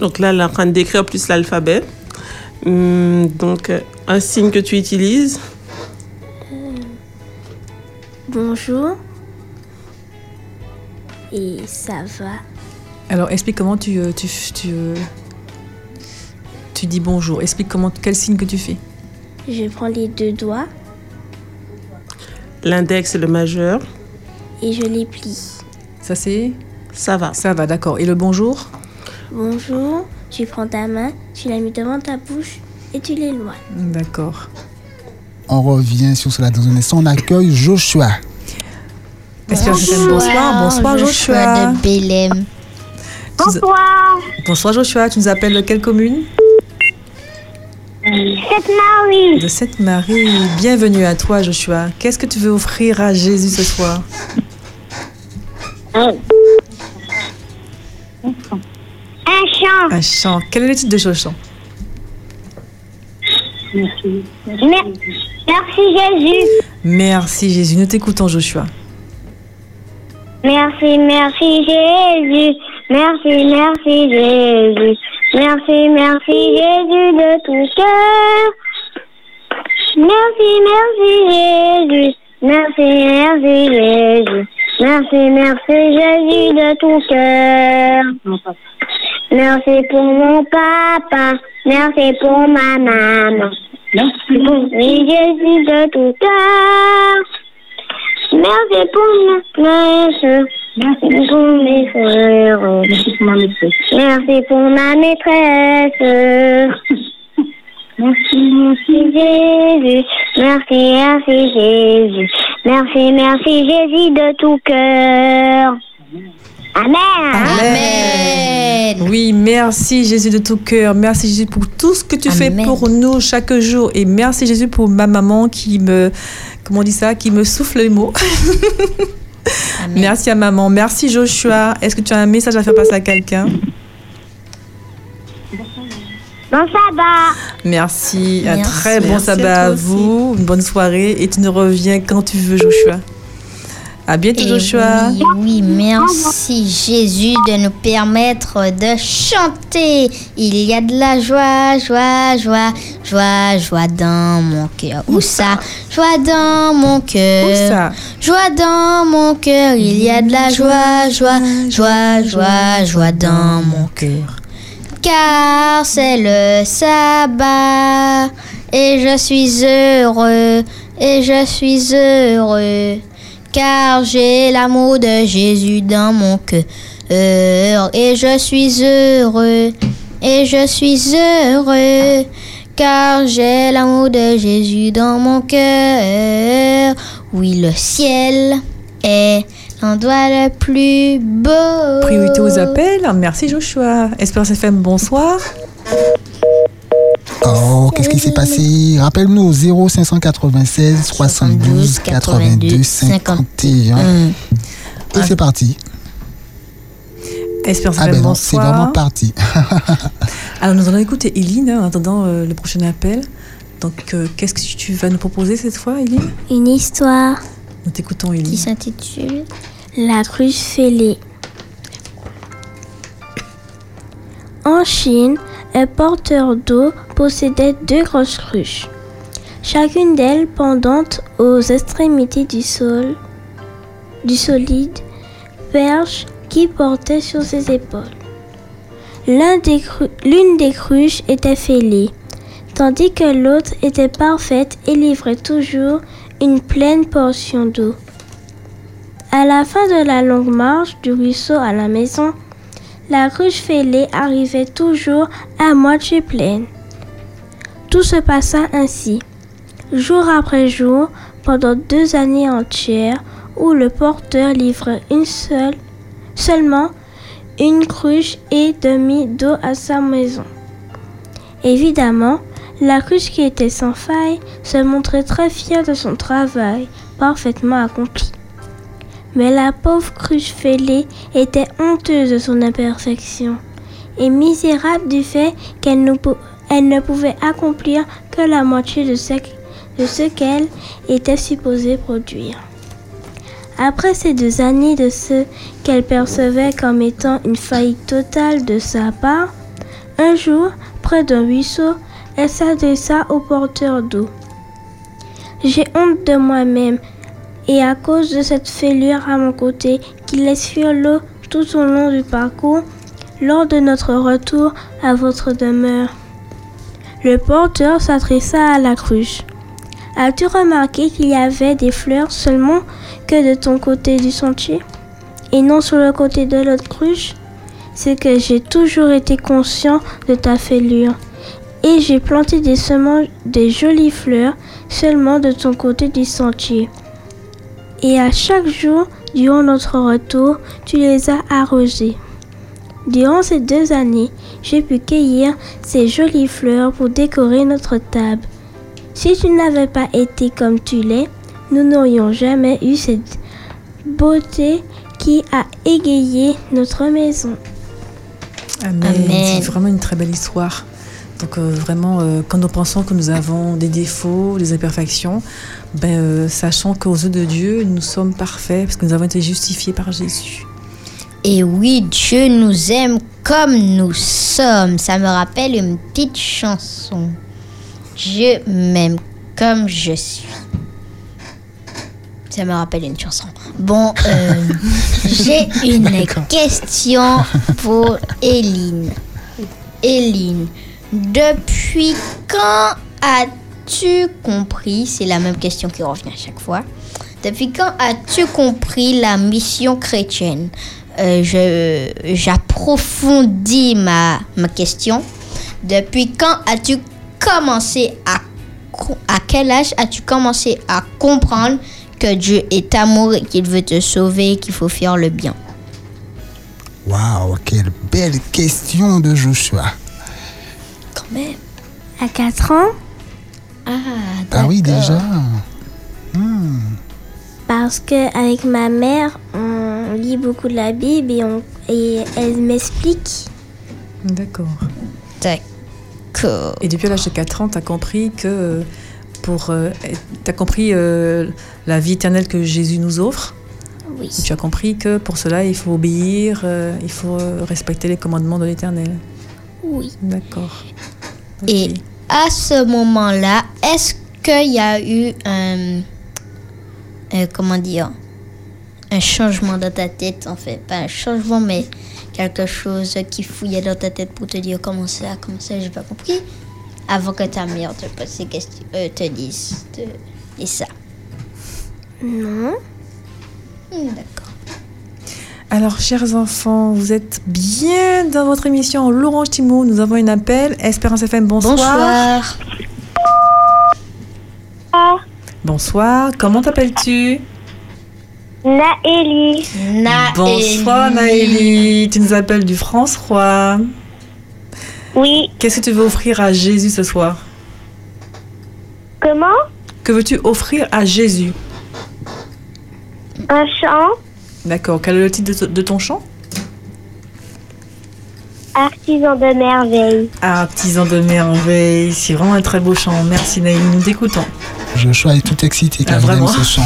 E: Donc là, elle est en train d'écrire plus l'alphabet. Hum, donc, un signe que tu utilises.
D: Bonjour. Et ça va?
C: Alors, explique comment tu, euh, tu, tu, tu dis bonjour. Explique comment, quel signe que tu fais.
D: Je prends les deux doigts
E: L'index et le majeur.
D: et je les plie.
C: Ça, c'est?
E: Ça va.
C: Ça va, d'accord. Et le bonjour?
D: Bonjour. Tu prends ta main, tu la mets devant ta bouche et tu l'éloignes.
C: D'accord.
A: On revient sur cela dans un instant. On accueille Joshua.
C: C'est bonsoir. Bonsoir, Joshua.
B: de Bélem.
C: Tu nous-
F: Bonsoir,
C: Bonsoir, Joshua. Tu nous appelles de quelle commune?
F: C'est Marie.
C: De Sainte-Marie. Bienvenue à toi, Joshua. Qu'est-ce que tu veux offrir à Jésus ce soir?
F: Un chant.
C: Un chant. Quel est le titre de ce chant?
F: Mer- Merci Jésus.
C: Merci, Jésus. Nous t'écoutons, Joshua.
F: Merci, merci Jésus. Merci, merci Jésus. Merci, merci Jésus de tout cœur. Merci, merci Jésus. Merci, merci Jésus. Merci, merci Jésus de tout cœur. Merci pour mon papa. Merci pour ma maman. Merci Jésus de tout cœur. Merci pour ma soeur. Merci pour mes frères. Merci pour ma maîtresse. Merci pour ma maîtresse. Merci, merci Jésus. Merci, merci Jésus. Merci, merci Jésus de tout cœur. Amen.
B: Amen.
C: Oui, merci Jésus de tout cœur. Merci Jésus pour tout ce que tu fais pour nous chaque jour. Et merci Jésus pour ma maman qui me, comment on dit ça, qui me souffle les mots.
B: Amen.
C: Merci à maman. Merci Joshua. Est-ce que tu as un message à faire passer à quelqu'un?
F: Bon sabbat.
C: Merci. Un
B: Merci.
C: très bon
E: Merci
C: sabbat à,
E: aussi.
C: vous. Une bonne soirée. Et tu nous reviens quand tu veux, Joshua. À bientôt,
B: Et
C: Joshua.
B: Oui, oui, merci Jésus de nous permettre de chanter. Il y a de la joie, joie, joie, joie, joie dans mon cœur. Où ça? Joie dans mon
C: Où
B: cœur.
C: ça?
B: Joie dans mon cœur, il y a de la joie, joie, joie, joie, joie dans mon cœur. Car c'est le sabbat et je suis heureux, et je suis heureux. Car j'ai l'amour de Jésus dans mon cœur et je suis heureux, et je suis heureux. Car j'ai l'amour de Jésus dans mon cœur. Oui, le ciel est l'endroit le plus beau.
C: Priorité aux appels. Merci, Joshua. Espérance FM, bonsoir.
A: Oh, qu'est-ce qui s'est passé? Rappelle-nous au 0596 72 82 51.
B: Hum.
A: Et c'est parti.
C: Espérance
A: Ah ben non, c'est vraiment parti.
C: Alors, nous allons écouter Eline hein, en attendant euh, le prochain appel. Donc, euh, qu'est-ce que tu vas nous proposer cette fois, Eline
D: Une histoire.
C: Nous t'écoutons,
B: Qui
C: Eline.
B: s'intitule
D: La cruche fêlée. En Chine, un porteur d'eau possédait deux grosses cruches, chacune d'elles pendante aux extrémités du sol, du solide perche qui portait sur ses épaules. L'une des cruches était fêlée, tandis que l'autre était parfaite et livrait toujours une pleine portion d'eau. À la fin de la longue marche du ruisseau à la maison, la cruche fêlée arrivait toujours à moitié pleine. Tout se passa ainsi, jour après jour, pendant deux années entières, où le porteur livrait une seule, seulement une cruche et demie d'eau à sa maison. Évidemment, la cruche qui était sans faille se montrait très fière de son travail parfaitement accompli. Mais la pauvre cruche fêlée était honteuse de son imperfection et misérable du fait qu'elle ne, pouvait accomplir que la moitié de ce qu'elle était supposée produire. Après ces deux années de ce qu'elle percevait comme étant une faillite totale de sa part, un jour, près d'un ruisseau, elle s'adressa au porteur d'eau. J'ai honte de moi-même et à cause de cette fêlure à mon côté qui laisse fuir l'eau tout au long du parcours, lors de notre retour à votre demeure. Le porteur s'adressa à la cruche. As-tu remarqué qu'il y avait des fleurs seulement que de ton côté du sentier et non sur le côté de l'autre cruche? C'est que j'ai toujours été conscient de ta fêlure et j'ai planté des semences, des jolies fleurs seulement de ton côté du sentier. Et à chaque jour, durant notre retour, tu les as arrosées. Durant ces deux années, j'ai pu cueillir ces jolies fleurs pour décorer notre table. Si tu n'avais pas été comme tu l'es, nous n'aurions jamais eu cette beauté qui a égayé notre maison.
C: Amen.
B: Amen.
C: C'est vraiment une très belle histoire. Donc euh, vraiment, euh, quand nous pensons que nous avons des défauts, des imperfections, ben, euh, sachant qu'aux yeux de Dieu, nous sommes parfaits parce que nous avons été justifiés par Jésus.
B: Et oui, Dieu nous aime comme nous sommes. Ça me rappelle une petite chanson. Dieu m'aime comme je suis. Ça me rappelle une chanson. Bon, euh, j'ai une question pour Eline. Eline, depuis quand as-tu compris, c'est la même question qui revient à chaque fois, depuis quand as-tu compris la mission chrétienne? Euh, J'approfondis ma, question. Depuis quand as-tu commencé à... À quel âge as-tu commencé à comprendre que Dieu est amour et qu'il veut te sauver, qu'il faut faire le bien?
A: Waouh, quelle belle question de Joshua.
B: Même.
D: À 4 ans,
B: Ah,
A: Ah oui,
B: d'accord.
A: déjà. Hmm.
D: parce que avec ma mère, on lit beaucoup de la Bible et, on, et elle m'explique.
C: D'accord.
B: D'accord.
C: Et depuis l'âge de 4 ans, tu as compris que euh, pour. tu as compris euh, la vie éternelle que Jésus nous offre?
B: Oui.
C: Et tu as compris que pour cela, il faut obéir, euh, il faut euh, respecter les commandements de l'éternel?
B: Oui.
C: D'accord.
B: Et à ce moment-là, est-ce qu'il y a eu un, un- comment dire, un changement dans ta tête en fait, pas un changement mais quelque chose qui fouillait dans ta tête pour te dire comment ça, comment ça, j'ai pas compris, avant que ta mère te pose ces questions, euh, te dise, te dise ça.
D: Non.
B: Hmm, D'accord.
C: Alors, chers enfants, vous êtes bien dans votre émission L'Orange Timo. Nous avons un appel. Espérance FM, bonsoir.
B: Bonsoir.
C: Bonsoir. Comment t'appelles-tu?
F: Naëli.
B: Naëli.
C: Bonsoir, Naëli. Tu nous appelles du France-Roi.
F: Oui.
C: Qu'est-ce que tu veux offrir à Jésus ce soir?
F: Comment?
C: Que veux-tu offrir à Jésus?
F: Un chant
C: D'accord. Quel est le titre de, de ton chant?
F: Artisan de merveille.
C: Artisan de merveille. C'est vraiment un très beau chant. Merci, Naëli. Nous t'écoutons.
A: Joshua est tout excité car
C: Ah,
A: il aime
C: vraiment
A: ce chant.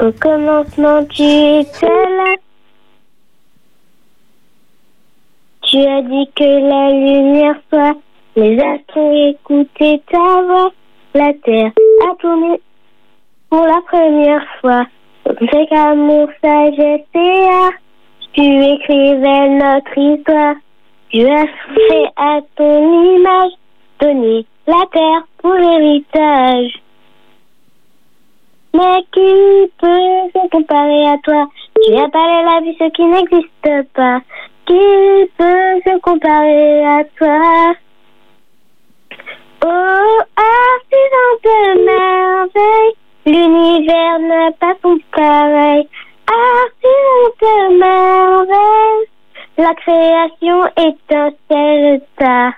F: Au commencement, tu étais là. Tu as dit que la lumière soit. Les astres ont écouté ta voix. La terre a tourné pour la première fois. Avec amour, sagesse et art, tu écrivais notre histoire. Tu as fait à ton image, donné la terre pour l'héritage. Mais qui peut se comparer à toi? Tu as parlé la vie, ce qui n'existe pas. Qui peut se comparer à toi? Oh, artisan de merveille, l'univers n'a pas son pareil. Artisan de merveille, la création étincelle ta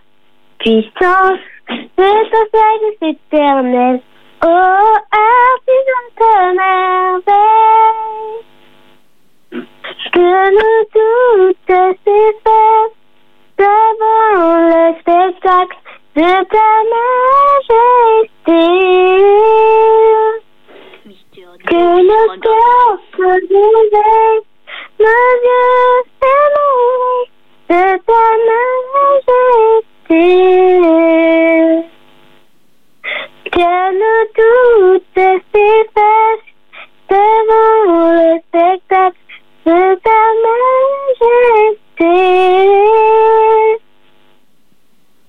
F: puissance, de ton sagesse éternelle. Oh, artisan de merveille, que nous toutes s'effacent devant le spectacle de ta majesté. Que nos cœurs se réveillent, nos yeux s'émerveillent de ta majesté. Que nous toutes s'effacent devant le spectacle de ta majesté.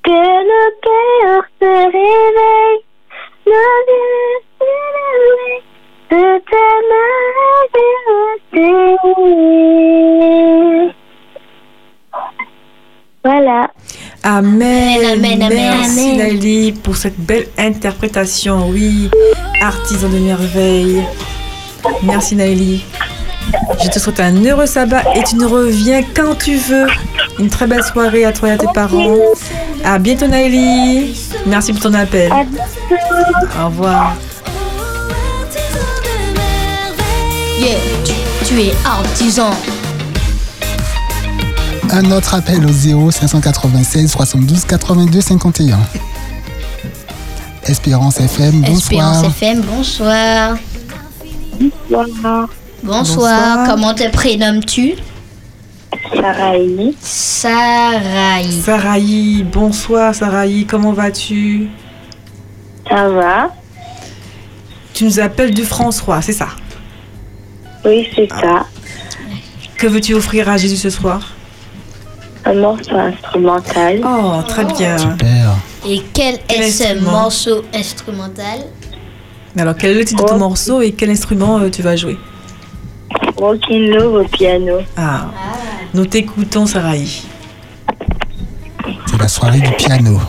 F: Que nos cœurs se réveillent, nos yeux s'émerveillent Voilà.
C: Amen.
B: Amen, amen,
C: Merci
B: amen.
C: Pour cette belle interprétation. Oui, artisan de merveille. Merci Naëli. Je te souhaite un heureux sabbat et tu nous reviens quand tu veux. Une très belle soirée à toi et à tes parents. À bientôt Naëli. Merci pour ton appel. Au revoir.
B: Yeah, tu, tu es artisan.
A: Un autre appel au 0 596 72 82 51. Espérance FM, bonsoir.
B: Espérance FM, bonsoir.
F: Bonsoir.
B: Bonsoir.
C: Bonsoir.
B: Comment te prénommes-tu?
F: Saraï.
B: Saraï.
C: Saraï, bonsoir Saraï, comment vas-tu?
F: Ça va
C: Tu nous appelles du France-Roi, c'est ça?
F: Oui, c'est ça.
C: Que veux-tu offrir à Jésus ce soir?
F: Un morceau instrumental.
C: Oh, très bien.
A: Super.
B: Et quel
C: Quel
B: est ce morceau instrumental?
C: Alors, quel est le titre de ton
F: Oh.
C: morceau et quel instrument euh, tu vas jouer?
F: Rocking Love au piano.
C: Ah, nous t'écoutons, Saraï.
A: C'est la soirée du piano.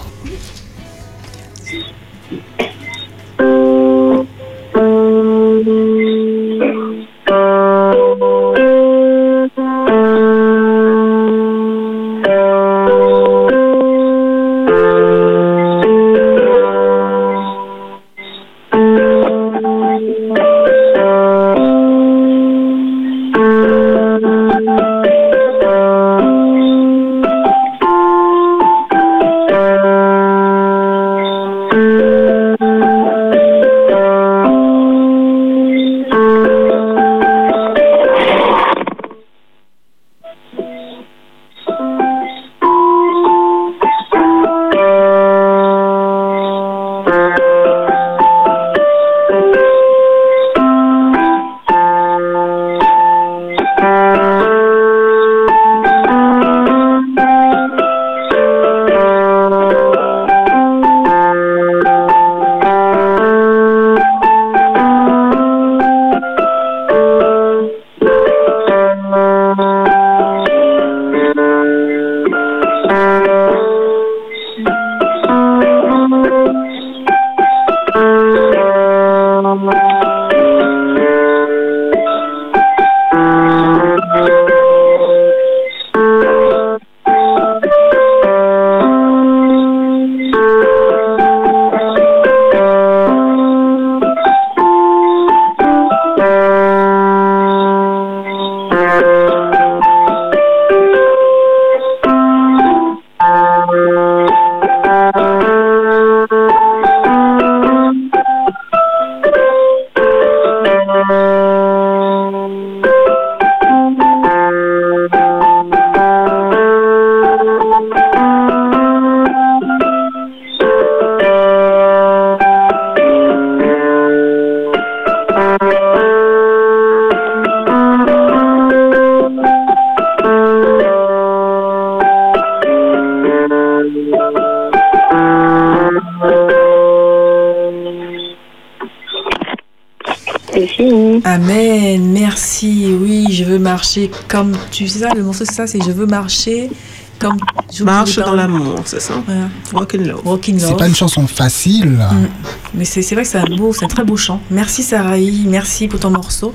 C: Marcher comme tu sais ça, le morceau c'est ça, c'est je veux marcher comme j'oublie
E: Marche dans l'amour, c'est ça
C: Voilà.
E: Rock and love.
A: C'est pas une chanson facile.
C: Mm. Mais c'est c'est vrai que c'est un beau, c'est un très beau chant. Merci Sarahi, merci pour ton morceau.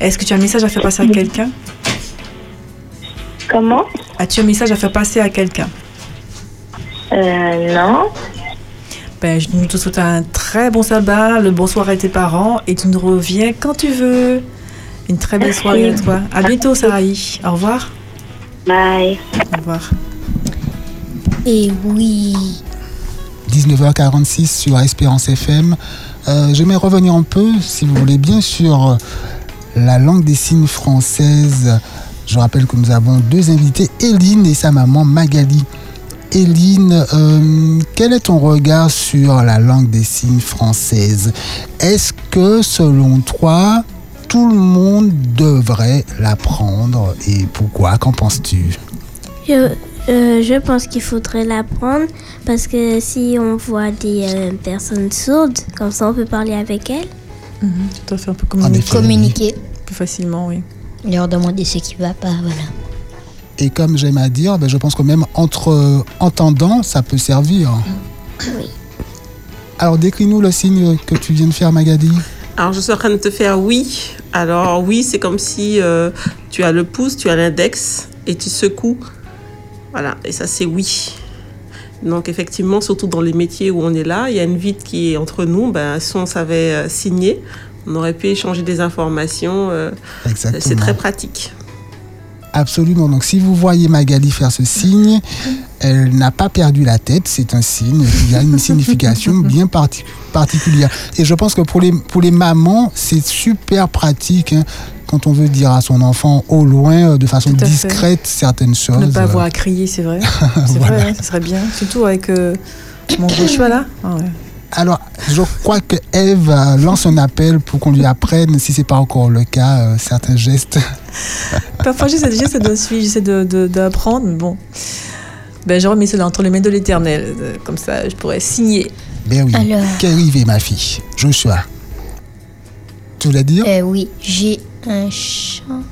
C: Est-ce que tu as un message à faire passer à quelqu'un?
F: Comment?
C: As-tu un message à faire passer à quelqu'un?
F: Euh, non.
C: Ben, je nous te souhaite un très bon sabbat, le bonsoir à tes parents et tu nous reviens quand tu veux. Une très belle
F: Merci.
C: soirée à toi. À bientôt Sarahi. Au revoir.
F: Bye.
C: Au revoir.
B: Et oui.
A: 19h46 sur Espérance FM. Euh, J'aimerais revenir un peu, si vous voulez bien, sur euh, la langue des signes française. Je rappelle que nous avons deux invités, Eline et sa maman Magali. Eline, euh, quel est ton regard sur la langue des signes française Est-ce que, selon toi, tout le monde devrait l'apprendre et pourquoi Qu'en penses-tu?
D: Je, euh, je pense qu'il faudrait l'apprendre parce que si on voit des euh, personnes sourdes, comme ça on peut parler avec elles.
C: Mhm. Tu dois faire un peu
A: En
C: communiquer
A: effet.
B: Communiquer.
C: plus facilement, oui.
B: Leur demander ce qui va pas, voilà.
A: Et comme j'aime à dire, ben, je pense que même entre euh, entendants, ça peut servir.
D: Oui.
A: Alors décris-nous le signe que tu viens de faire, Magali.
E: Alors, je suis en train de te faire oui. Alors, oui, c'est comme si euh, tu as le pouce, tu as l'index et tu secoues. Voilà, et ça, c'est oui. Donc, effectivement, surtout dans les métiers où on est là, il y a une vide qui est entre nous. Ben, si on savait euh, signer, on aurait pu échanger des informations. euh,
A: Exactement.
E: c'est très pratique.
A: Absolument. Donc si vous voyez Magali faire ce signe, elle n'a pas perdu la tête. C'est un signe qui a une signification bien parti- particulière. Et je pense que pour les, pour les mamans, c'est super pratique. hein, quand on veut dire à son enfant au loin, euh, de façon
C: fait.
A: discrète, certaines choses.
C: Ne pas avoir à crier, c'est vrai. C'est
A: Voilà.
C: vrai, hein, ce serait bien. Surtout avec euh, mon Joshua là. Ah ouais.
A: Alors, je crois que Eve euh, lance un appel pour qu'on lui apprenne, si c'est pas encore le cas, euh, certains gestes.
C: Parfois, j'essaie j'essaie de suivre, j'essaie de- d'apprendre, bon. Ben, je remets cela entre les mains de l'éternel. Euh, Comme ça, je pourrais signer.
A: Ben oui.
B: Alors.
A: Qu'arrive, ma fille? Joshua. Tu voulais dire?
B: Euh, oui, j'ai un chant.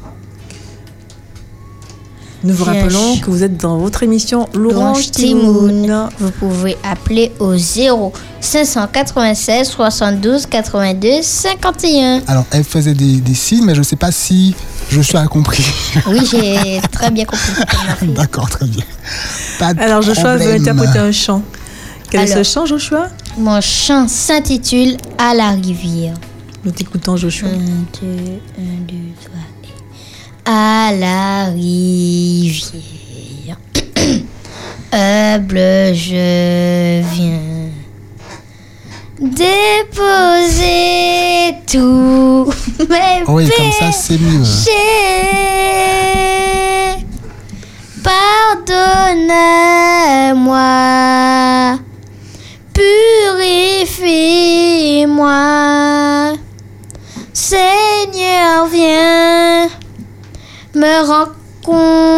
C: Nous vous rappelons que vous êtes dans votre émission L'Orange Timoun.
B: Timoun. Vous pouvez appeler au 0 596 72 82 51.
A: Alors, elle faisait des, des signes, mais je ne sais pas si Joshua a compris.
B: Oui, j'ai très bien compris.
A: D'accord, très bien. Pas de
C: Alors, Joshua veut
A: problème.
C: interpréter un chant. Quel est ce chant, Joshua?
B: Mon chant s'intitule À la rivière.
C: Nous t'écoutons, Joshua.
B: 1, 2, 1, 2, 3. À la rivière. Humble, je viens déposer tout mes
A: Oh Oui, comme ça, c'est mieux.
B: péchés. Pardonne-moi, purifie-moi. Seigneur, viens me rencontrer.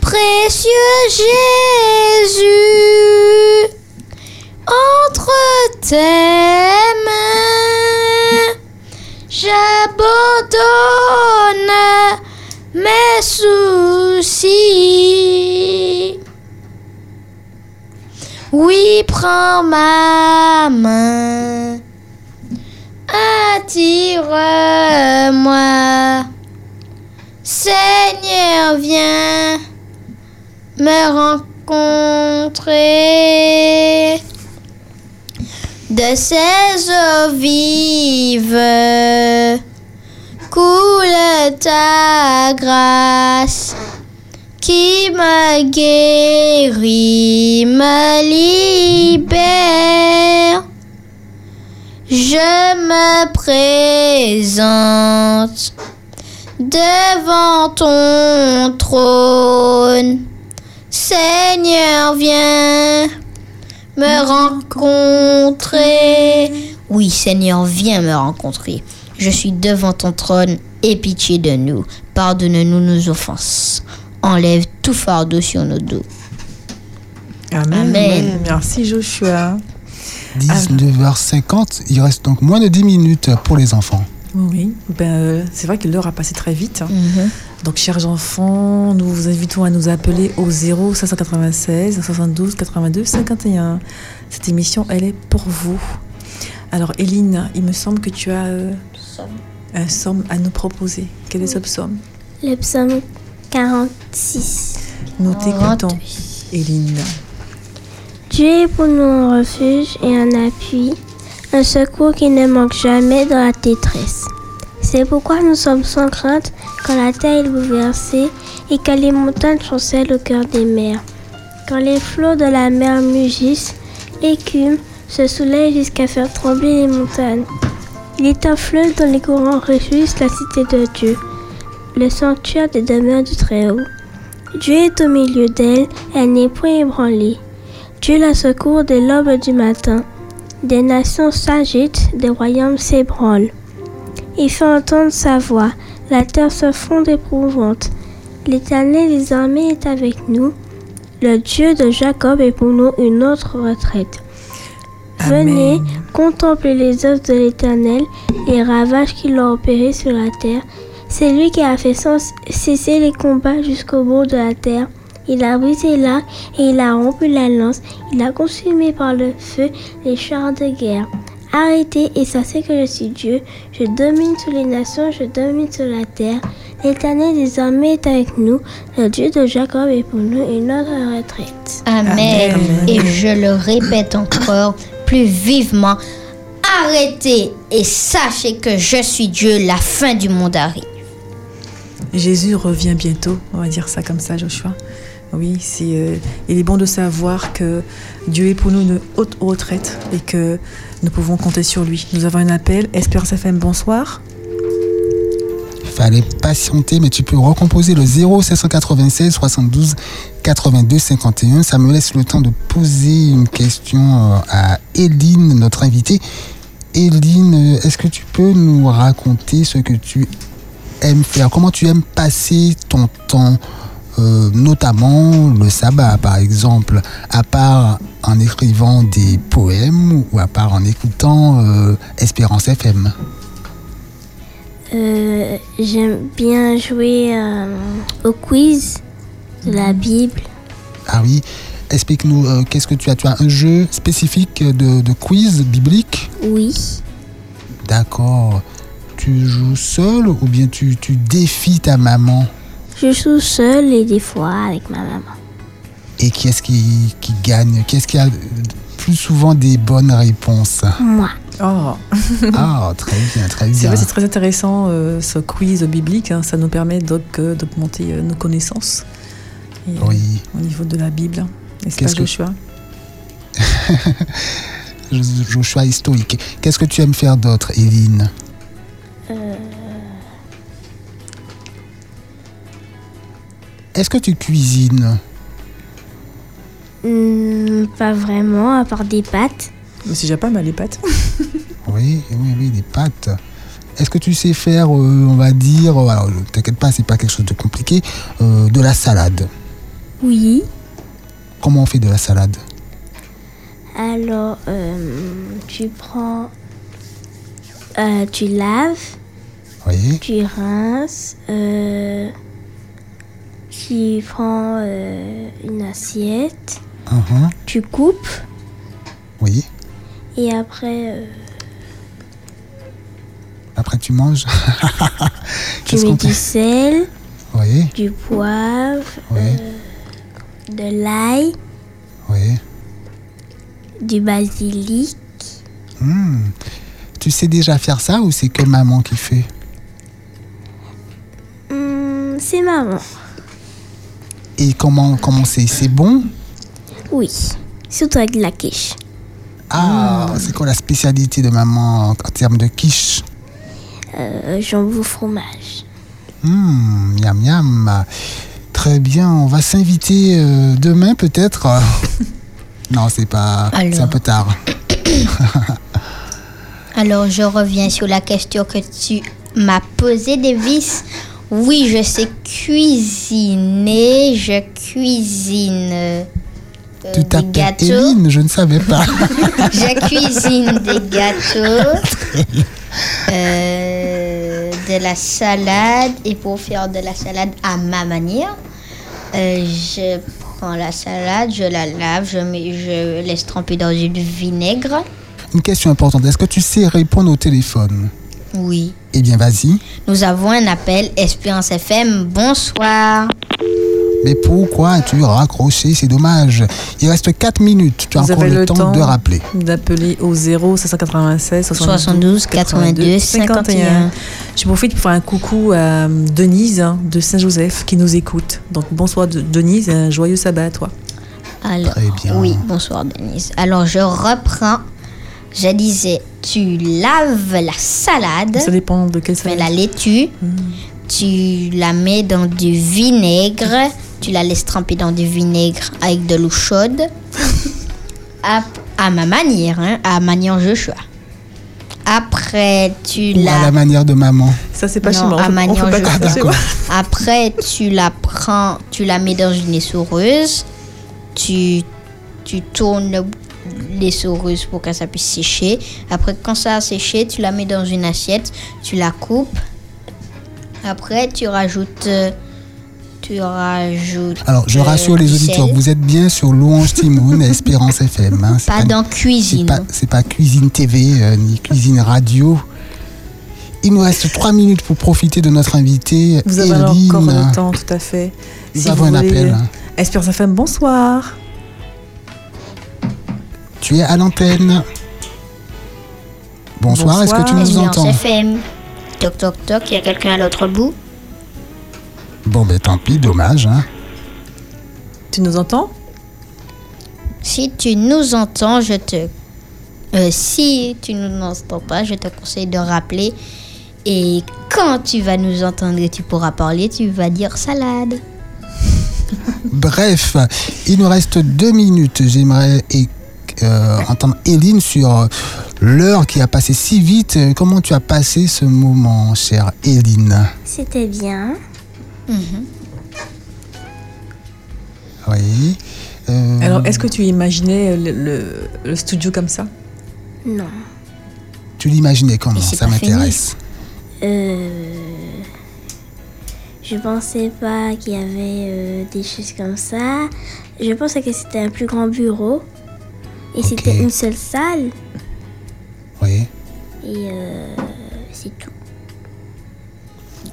B: Précieux Jésus, entre tes mains, j'abandonne mes soucis. Oui, prends ma main, attire-moi. Seigneur, viens me rencontrer. De ces eaux vives coule ta grâce qui me guérit, me libère. Je me présente devant ton trône. Seigneur, viens me rencontrer. Oui, Seigneur, viens me rencontrer. Je suis devant ton trône. Aie pitié de nous. Pardonne-nous nos offenses. Enlève tout fardeau sur nos dos.
C: Amen.
B: Amen.
C: Merci, Joshua.
A: 19h50, il reste donc moins de 10 minutes pour les enfants.
C: Oui, ben, euh, c'est vrai que l'heure a passé très vite. hein.
B: Mhm.
C: Donc, chers enfants, nous vous invitons à nous appeler au 0 596 72 82 51. Cette émission, elle est pour vous. Alors, Eline, il me semble que tu as euh, un somme à nous proposer. Quel est ce psaume
D: Le psaume 46.
C: Nous t'écoutons, Eline.
D: Dieu est pour nous un refuge et un appui, un secours qui ne manque jamais dans la détresse. C'est pourquoi nous sommes sans crainte quand la terre est bouleversée et quand les montagnes chancellent au cœur des mers. Quand les flots de la mer mugissent, écument, se soulèvent jusqu'à faire trembler les montagnes. Il est un fleuve dont les courants réjouissent la cité de Dieu, le sanctuaire des demeures du Très-Haut. Dieu est au milieu d'elle, elle n'est point ébranlée. Dieu la secourt dès l'aube du matin. Des nations s'agitent, des royaumes s'ébranlent. Il fait entendre sa voix, la terre se fonde éprouvante. L'Éternel des armées est avec nous. Le Dieu de Jacob est pour nous une autre retraite. Venez, contemplez les œuvres de l'Éternel, les ravages qu'il a opérés sur la terre. C'est lui qui a fait sans- cesser les combats jusqu'au bout de la terre. Il a brisé l'arc et il a rompu la lance. Il a consumé par le feu les chars de guerre. Arrêtez et sachez que je suis Dieu. Je domine sur les nations, je domine sur la terre. L'Éternel des armées est avec nous. Le Dieu de Jacob est pour nous une autre retraite.
B: Amen.
C: Amen.
B: Et je le répète encore plus vivement. Arrêtez et sachez que je suis Dieu, la fin du monde arrive.
C: Jésus revient bientôt, on va dire ça comme ça, Joshua. Oui, euh, il est bon de savoir que Dieu est pour nous une haute retraite et que nous pouvons compter sur lui. Nous avons un appel. Espérance FM, bonsoir.
A: Fallait patienter, mais tu peux recomposer le 0 796 72 82 51. Ça me laisse le temps de poser une question euh, à Eline, notre invitée. Eline, euh, est-ce que tu peux nous raconter ce que tu aimes faire? Comment tu aimes passer ton temps euh, notamment le sabbat par exemple, à part en écrivant des poèmes ou à part en écoutant euh, Espérance FM.
D: Euh, J'aime bien jouer au quiz de la Bible.
A: Ah oui, explique-nous, qu'est-ce que tu as? Tu as un jeu spécifique de, de quiz biblique?
D: Oui.
A: D'accord. Tu joues seul ou bien tu, tu défies ta maman?
D: Je joue seule et des fois avec ma maman.
A: Et qui est-ce qui, qui gagne? Qui est-ce qui a plus souvent des bonnes réponses?
D: Moi.
C: Oh,
A: Ah, très bien, très bien.
C: c'est très intéressant euh, ce quiz biblique. hein. Ça nous permet donc euh, d'augmenter euh, nos connaissances Et, euh,
A: Oui,
C: au niveau de la Bible. N'est-ce pas,
A: que-
C: Joshua?
A: Jo- Joshua historique. Qu'est-ce que tu aimes faire d'autre, Eline Est-ce que tu cuisines?
D: Hmm, pas vraiment, à part des pâtes.
C: Mais c'est déjà pas mal les pâtes.
A: Oui, oui, oui, des pâtes. Est-ce que tu sais faire, euh, on va dire, euh, alors ne t'inquiète pas, c'est pas quelque chose de compliqué, euh, de la salade?
D: Oui.
A: Comment on fait de la salade?
D: Alors, euh, tu prends. euh, tu laves,
A: Oui,
D: tu rinces, euh, tu prends euh, une assiette,
A: uhum,
D: tu coupes
A: oui.
D: et après euh,
A: Après tu manges.
D: tu mets du sel,
A: Oui,
D: du poivre,
A: oui,
D: de l'ail,
A: oui.
D: du basilic.
A: Hmm. Tu sais déjà faire ça ou c'est que maman qui fait?
D: Hmm, c'est maman.
A: Et comment comment c'est C'est bon?
D: Oui, surtout avec de la quiche.
A: Ah, c'est quoi la spécialité de maman en, en termes de quiche?
D: Euh, jambon fromage.
A: Hmm, miam miam. Très bien, on va s'inviter euh, demain peut-être? non, c'est pas. C'est un peu tard.
B: Alors, je reviens sur la question que tu m'as posée, Davis. Oui, je sais cuisiner. Je cuisine. euh,
A: Tu
B: des
A: t'appelles
B: gâteaux.
A: Je ne savais pas.
B: Je cuisine des gâteaux, euh, de la salade et pour faire de la salade à ma manière, euh, je prends la salade, je la lave, je, mets, je laisse tremper dans du vinaigre.
A: Une question importante, est-ce que tu sais répondre au téléphone?
B: Oui.
A: Eh bien, vas-y.
B: Nous avons un appel Espérance FM. Bonsoir.
A: Mais pourquoi as-tu raccroché? C'est dommage. Il reste 4 minutes. Tu as
C: Vous
A: encore
C: avez
A: le,
C: le
A: temps,
C: temps
A: de rappeler.
C: D'appeler au 0 596
B: 72 82 51.
C: Je profite pour faire un coucou à Denise hein, de Saint-Joseph qui nous écoute. Donc bonsoir de- Denise, un joyeux sabbat à toi.
B: Alors,
A: Très bien.
B: oui, bonsoir Denise. Alors, je reprends. Je disais, tu laves la salade.
C: Ça dépend de quelle salade.
B: la laitue, tu la mets dans du vinaigre, tu la laisses tremper dans du vinaigre avec de l'eau chaude, à, à ma manière, hein, à manière Joshua. Après, tu
A: Ou à la
B: la,
A: manière de maman.
C: Ça c'est pas
B: Non,
C: chez moi.
B: à
C: On on moi.
B: après tu la prends, tu la mets dans une essoreuse, tu, tu tournes l'essoreuse pour que ça puisse sécher. Après, quand ça a séché, tu la mets dans une assiette, tu la coupes. Après, tu rajoutes, euh, tu rajoutes.
A: Alors, je
B: euh,
A: rassure les auditeurs,
B: sel.
A: vous êtes bien sur Louange Timoun et Espérance FM. hein. C'est
B: Pas dans cuisine.
A: pas, c'est pas cuisine TV euh, ni cuisine radio. Il nous reste 3 minutes pour profiter de notre invité.
C: Vous avez
A: Eline.
C: encore le temps, tout à fait.
A: Nous
C: Si
A: avons
C: vous
A: un
C: voulez-
A: appel.
C: Espérance FM, bonsoir.
A: Tu es à l'antenne. Bonsoir, est-ce que tu nous entends
B: FM. Toc toc toc, il y a quelqu'un à l'autre bout.
A: Bon, ben tant pis, dommage. hein.
C: Tu nous entends?
B: Si tu nous entends, je te. euh, si tu ne nous entends pas, je te conseille de rappeler. Et quand tu vas nous entendre et tu pourras parler, tu vas dire salade.
A: Bref, il nous reste deux minutes. J'aimerais euh, entendre Eline sur l'heure qui a passé si vite. Comment tu as passé ce moment, chère Eline
D: C'était bien.
A: Oui. Euh,
C: Alors, est-ce que tu imaginais le, le- le studio comme ça?
D: Non.
A: Tu l'imaginais comment? Ça m'intéresse.
D: Euh, je pensais pas qu'il y avait euh, des choses comme ça. Je pensais que c'était un plus grand bureau. Et c'était une seule salle.
A: Oui.
D: Et euh, c'est tout.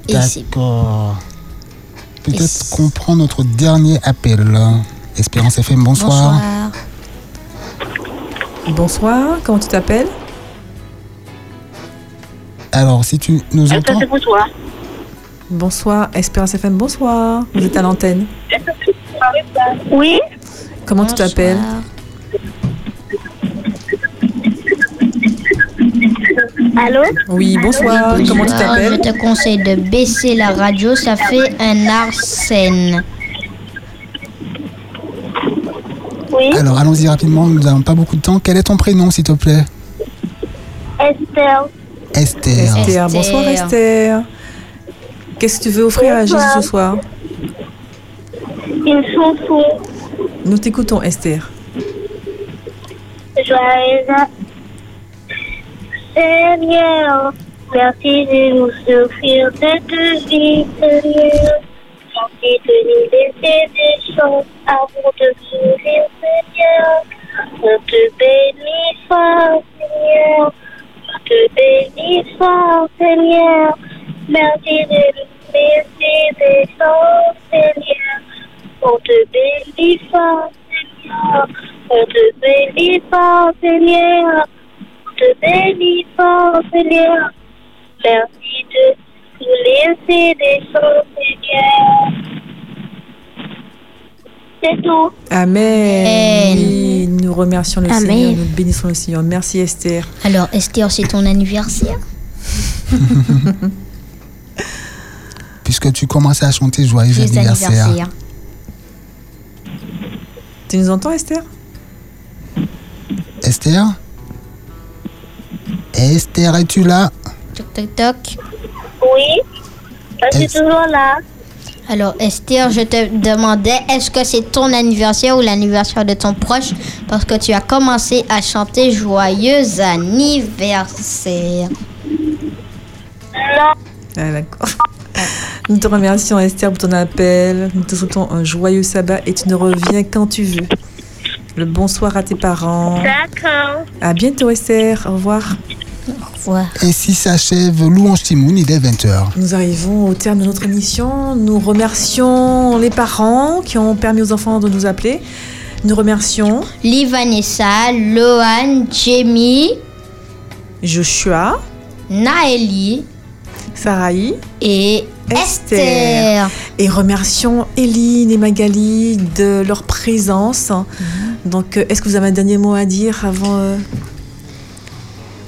B: Et c'est
A: D'accord. Peut-être qu'on prend notre dernier appel. Espérance FM, bonsoir.
B: bonsoir.
C: Bonsoir, comment tu t'appelles?
A: Alors, si tu nous entends,
F: bonsoir.
C: Bonsoir, Espérance FM, bonsoir. Vous êtes à l'antenne.
F: Oui,
C: Comment tu t'appelles?
F: Allô
C: Oui, bonsoir. Comment tu t'appelles
B: Je te conseille de baisser la radio, ça fait un arsène.
F: Oui,
A: alors allons-y rapidement, nous n'avons pas beaucoup de temps. Quel est ton prénom, s'il te plaît?
F: Esther.
A: Esther.
C: Esther. Bonsoir Esther. Qu'est-ce que tu veux offrir à Jésus ce soir?
F: Une chanson.
C: Nous t'écoutons Esther.
F: Joyeuse Seigneur, merci de nous offrir cette vie, Seigneur. Merci de nous laisser des chances avant de mourir, Seigneur. On te bénit Seigneur. On te bénit fort, Seigneur. Merci de nous laisser des chances, Seigneur. On te bénit fort, Seigneur. On te bénit fort, Seigneur. Te fort, Seigneur. Merci de nous laisser des chances, Seigneur. C'est tout.
C: Amen.
B: Amen.
C: Oui, nous remercions le
D: Amen.
C: Seigneur, nous bénissons le Seigneur. Merci Esther.
B: Alors, Esther, c'est ton anniversaire
A: Puisque tu commences à chanter Joyeux
B: Joyeux
A: anniversaire.
B: anniversaire.
C: Tu nous entends Esther?
A: Esther? Esther, es-tu là?
B: Toc toc toc.
F: Oui, je suis
A: Est-ce-
F: toujours là.
B: Alors Esther, je te demandais, est-ce que c'est ton anniversaire ou l'anniversaire de ton proche? Parce que tu as commencé à chanter joyeux anniversaire.
C: Ah, d'accord. Nous te remercions Esther pour ton appel. Nous te souhaitons un joyeux sabbat et tu nous reviens quand tu veux. Le bonsoir à tes parents.
F: D'accord.
C: À bientôt Esther. Au revoir.
B: Au revoir.
A: Ainsi s'achève Louange Timoun, il est 20h.
C: Nous arrivons au terme de notre émission. Nous remercions les parents qui ont permis aux enfants de nous appeler. Nous remercions
B: Livanessa, Lohan, Jamie,
C: Joshua,
B: Naëli
C: Sarahi
B: et Esther.
C: Et remercions Eline et Magali de leur présence. Donc, euh, est-ce que vous avez un dernier mot à dire avant euh,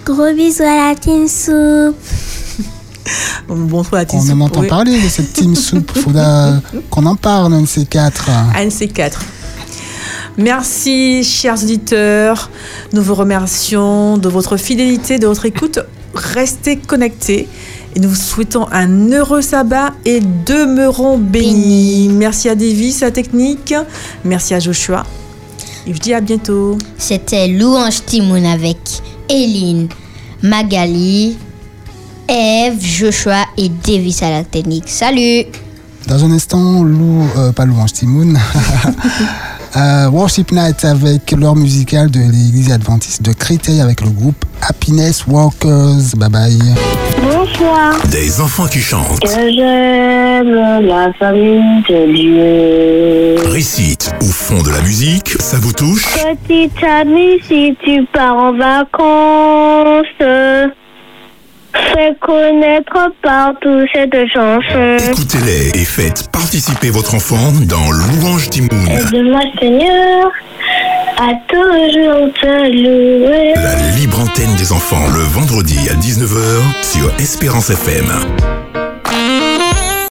D: Gros bisous à la Team Soup.
C: Bonsoir à la
A: On en entend
C: Oui.
A: parler de cette team soupe. Faudra qu'on en parle, un de ces quatre.
C: ANC4. Merci, chers auditeurs. Nous vous remercions de votre fidélité, de votre écoute. Restez connectés. Et nous vous souhaitons un heureux sabbat et demeurons bénis. Merci à Davis, la technique. Merci à Joshua. Et je dis à bientôt.
B: C'était Louange Timoun avec Eline, Magali, Eve, Joshua et Davis à la technique. Salut
A: Dans un instant, Lou, euh, pas Louange Timoun. euh, Worship Night avec l'heure musicale de l'église adventiste de Créteil avec le groupe Happiness Walkers. Bye bye.
F: Bonsoir.
G: Des enfants qui chantent,
F: Que j'aime la famille de Dieu.
G: récitent ou font de la musique, ça vous touche?
F: Petite amie, si tu pars en vacances, fais connaître partout cette chanson.
G: Écoutez-les et faites participer votre enfant dans Louange Timoun,
F: Aide-moi, Seigneur, à toujours te louer.
G: la libre antenne des enfants, le vendredi à 19h sur Espérance FM.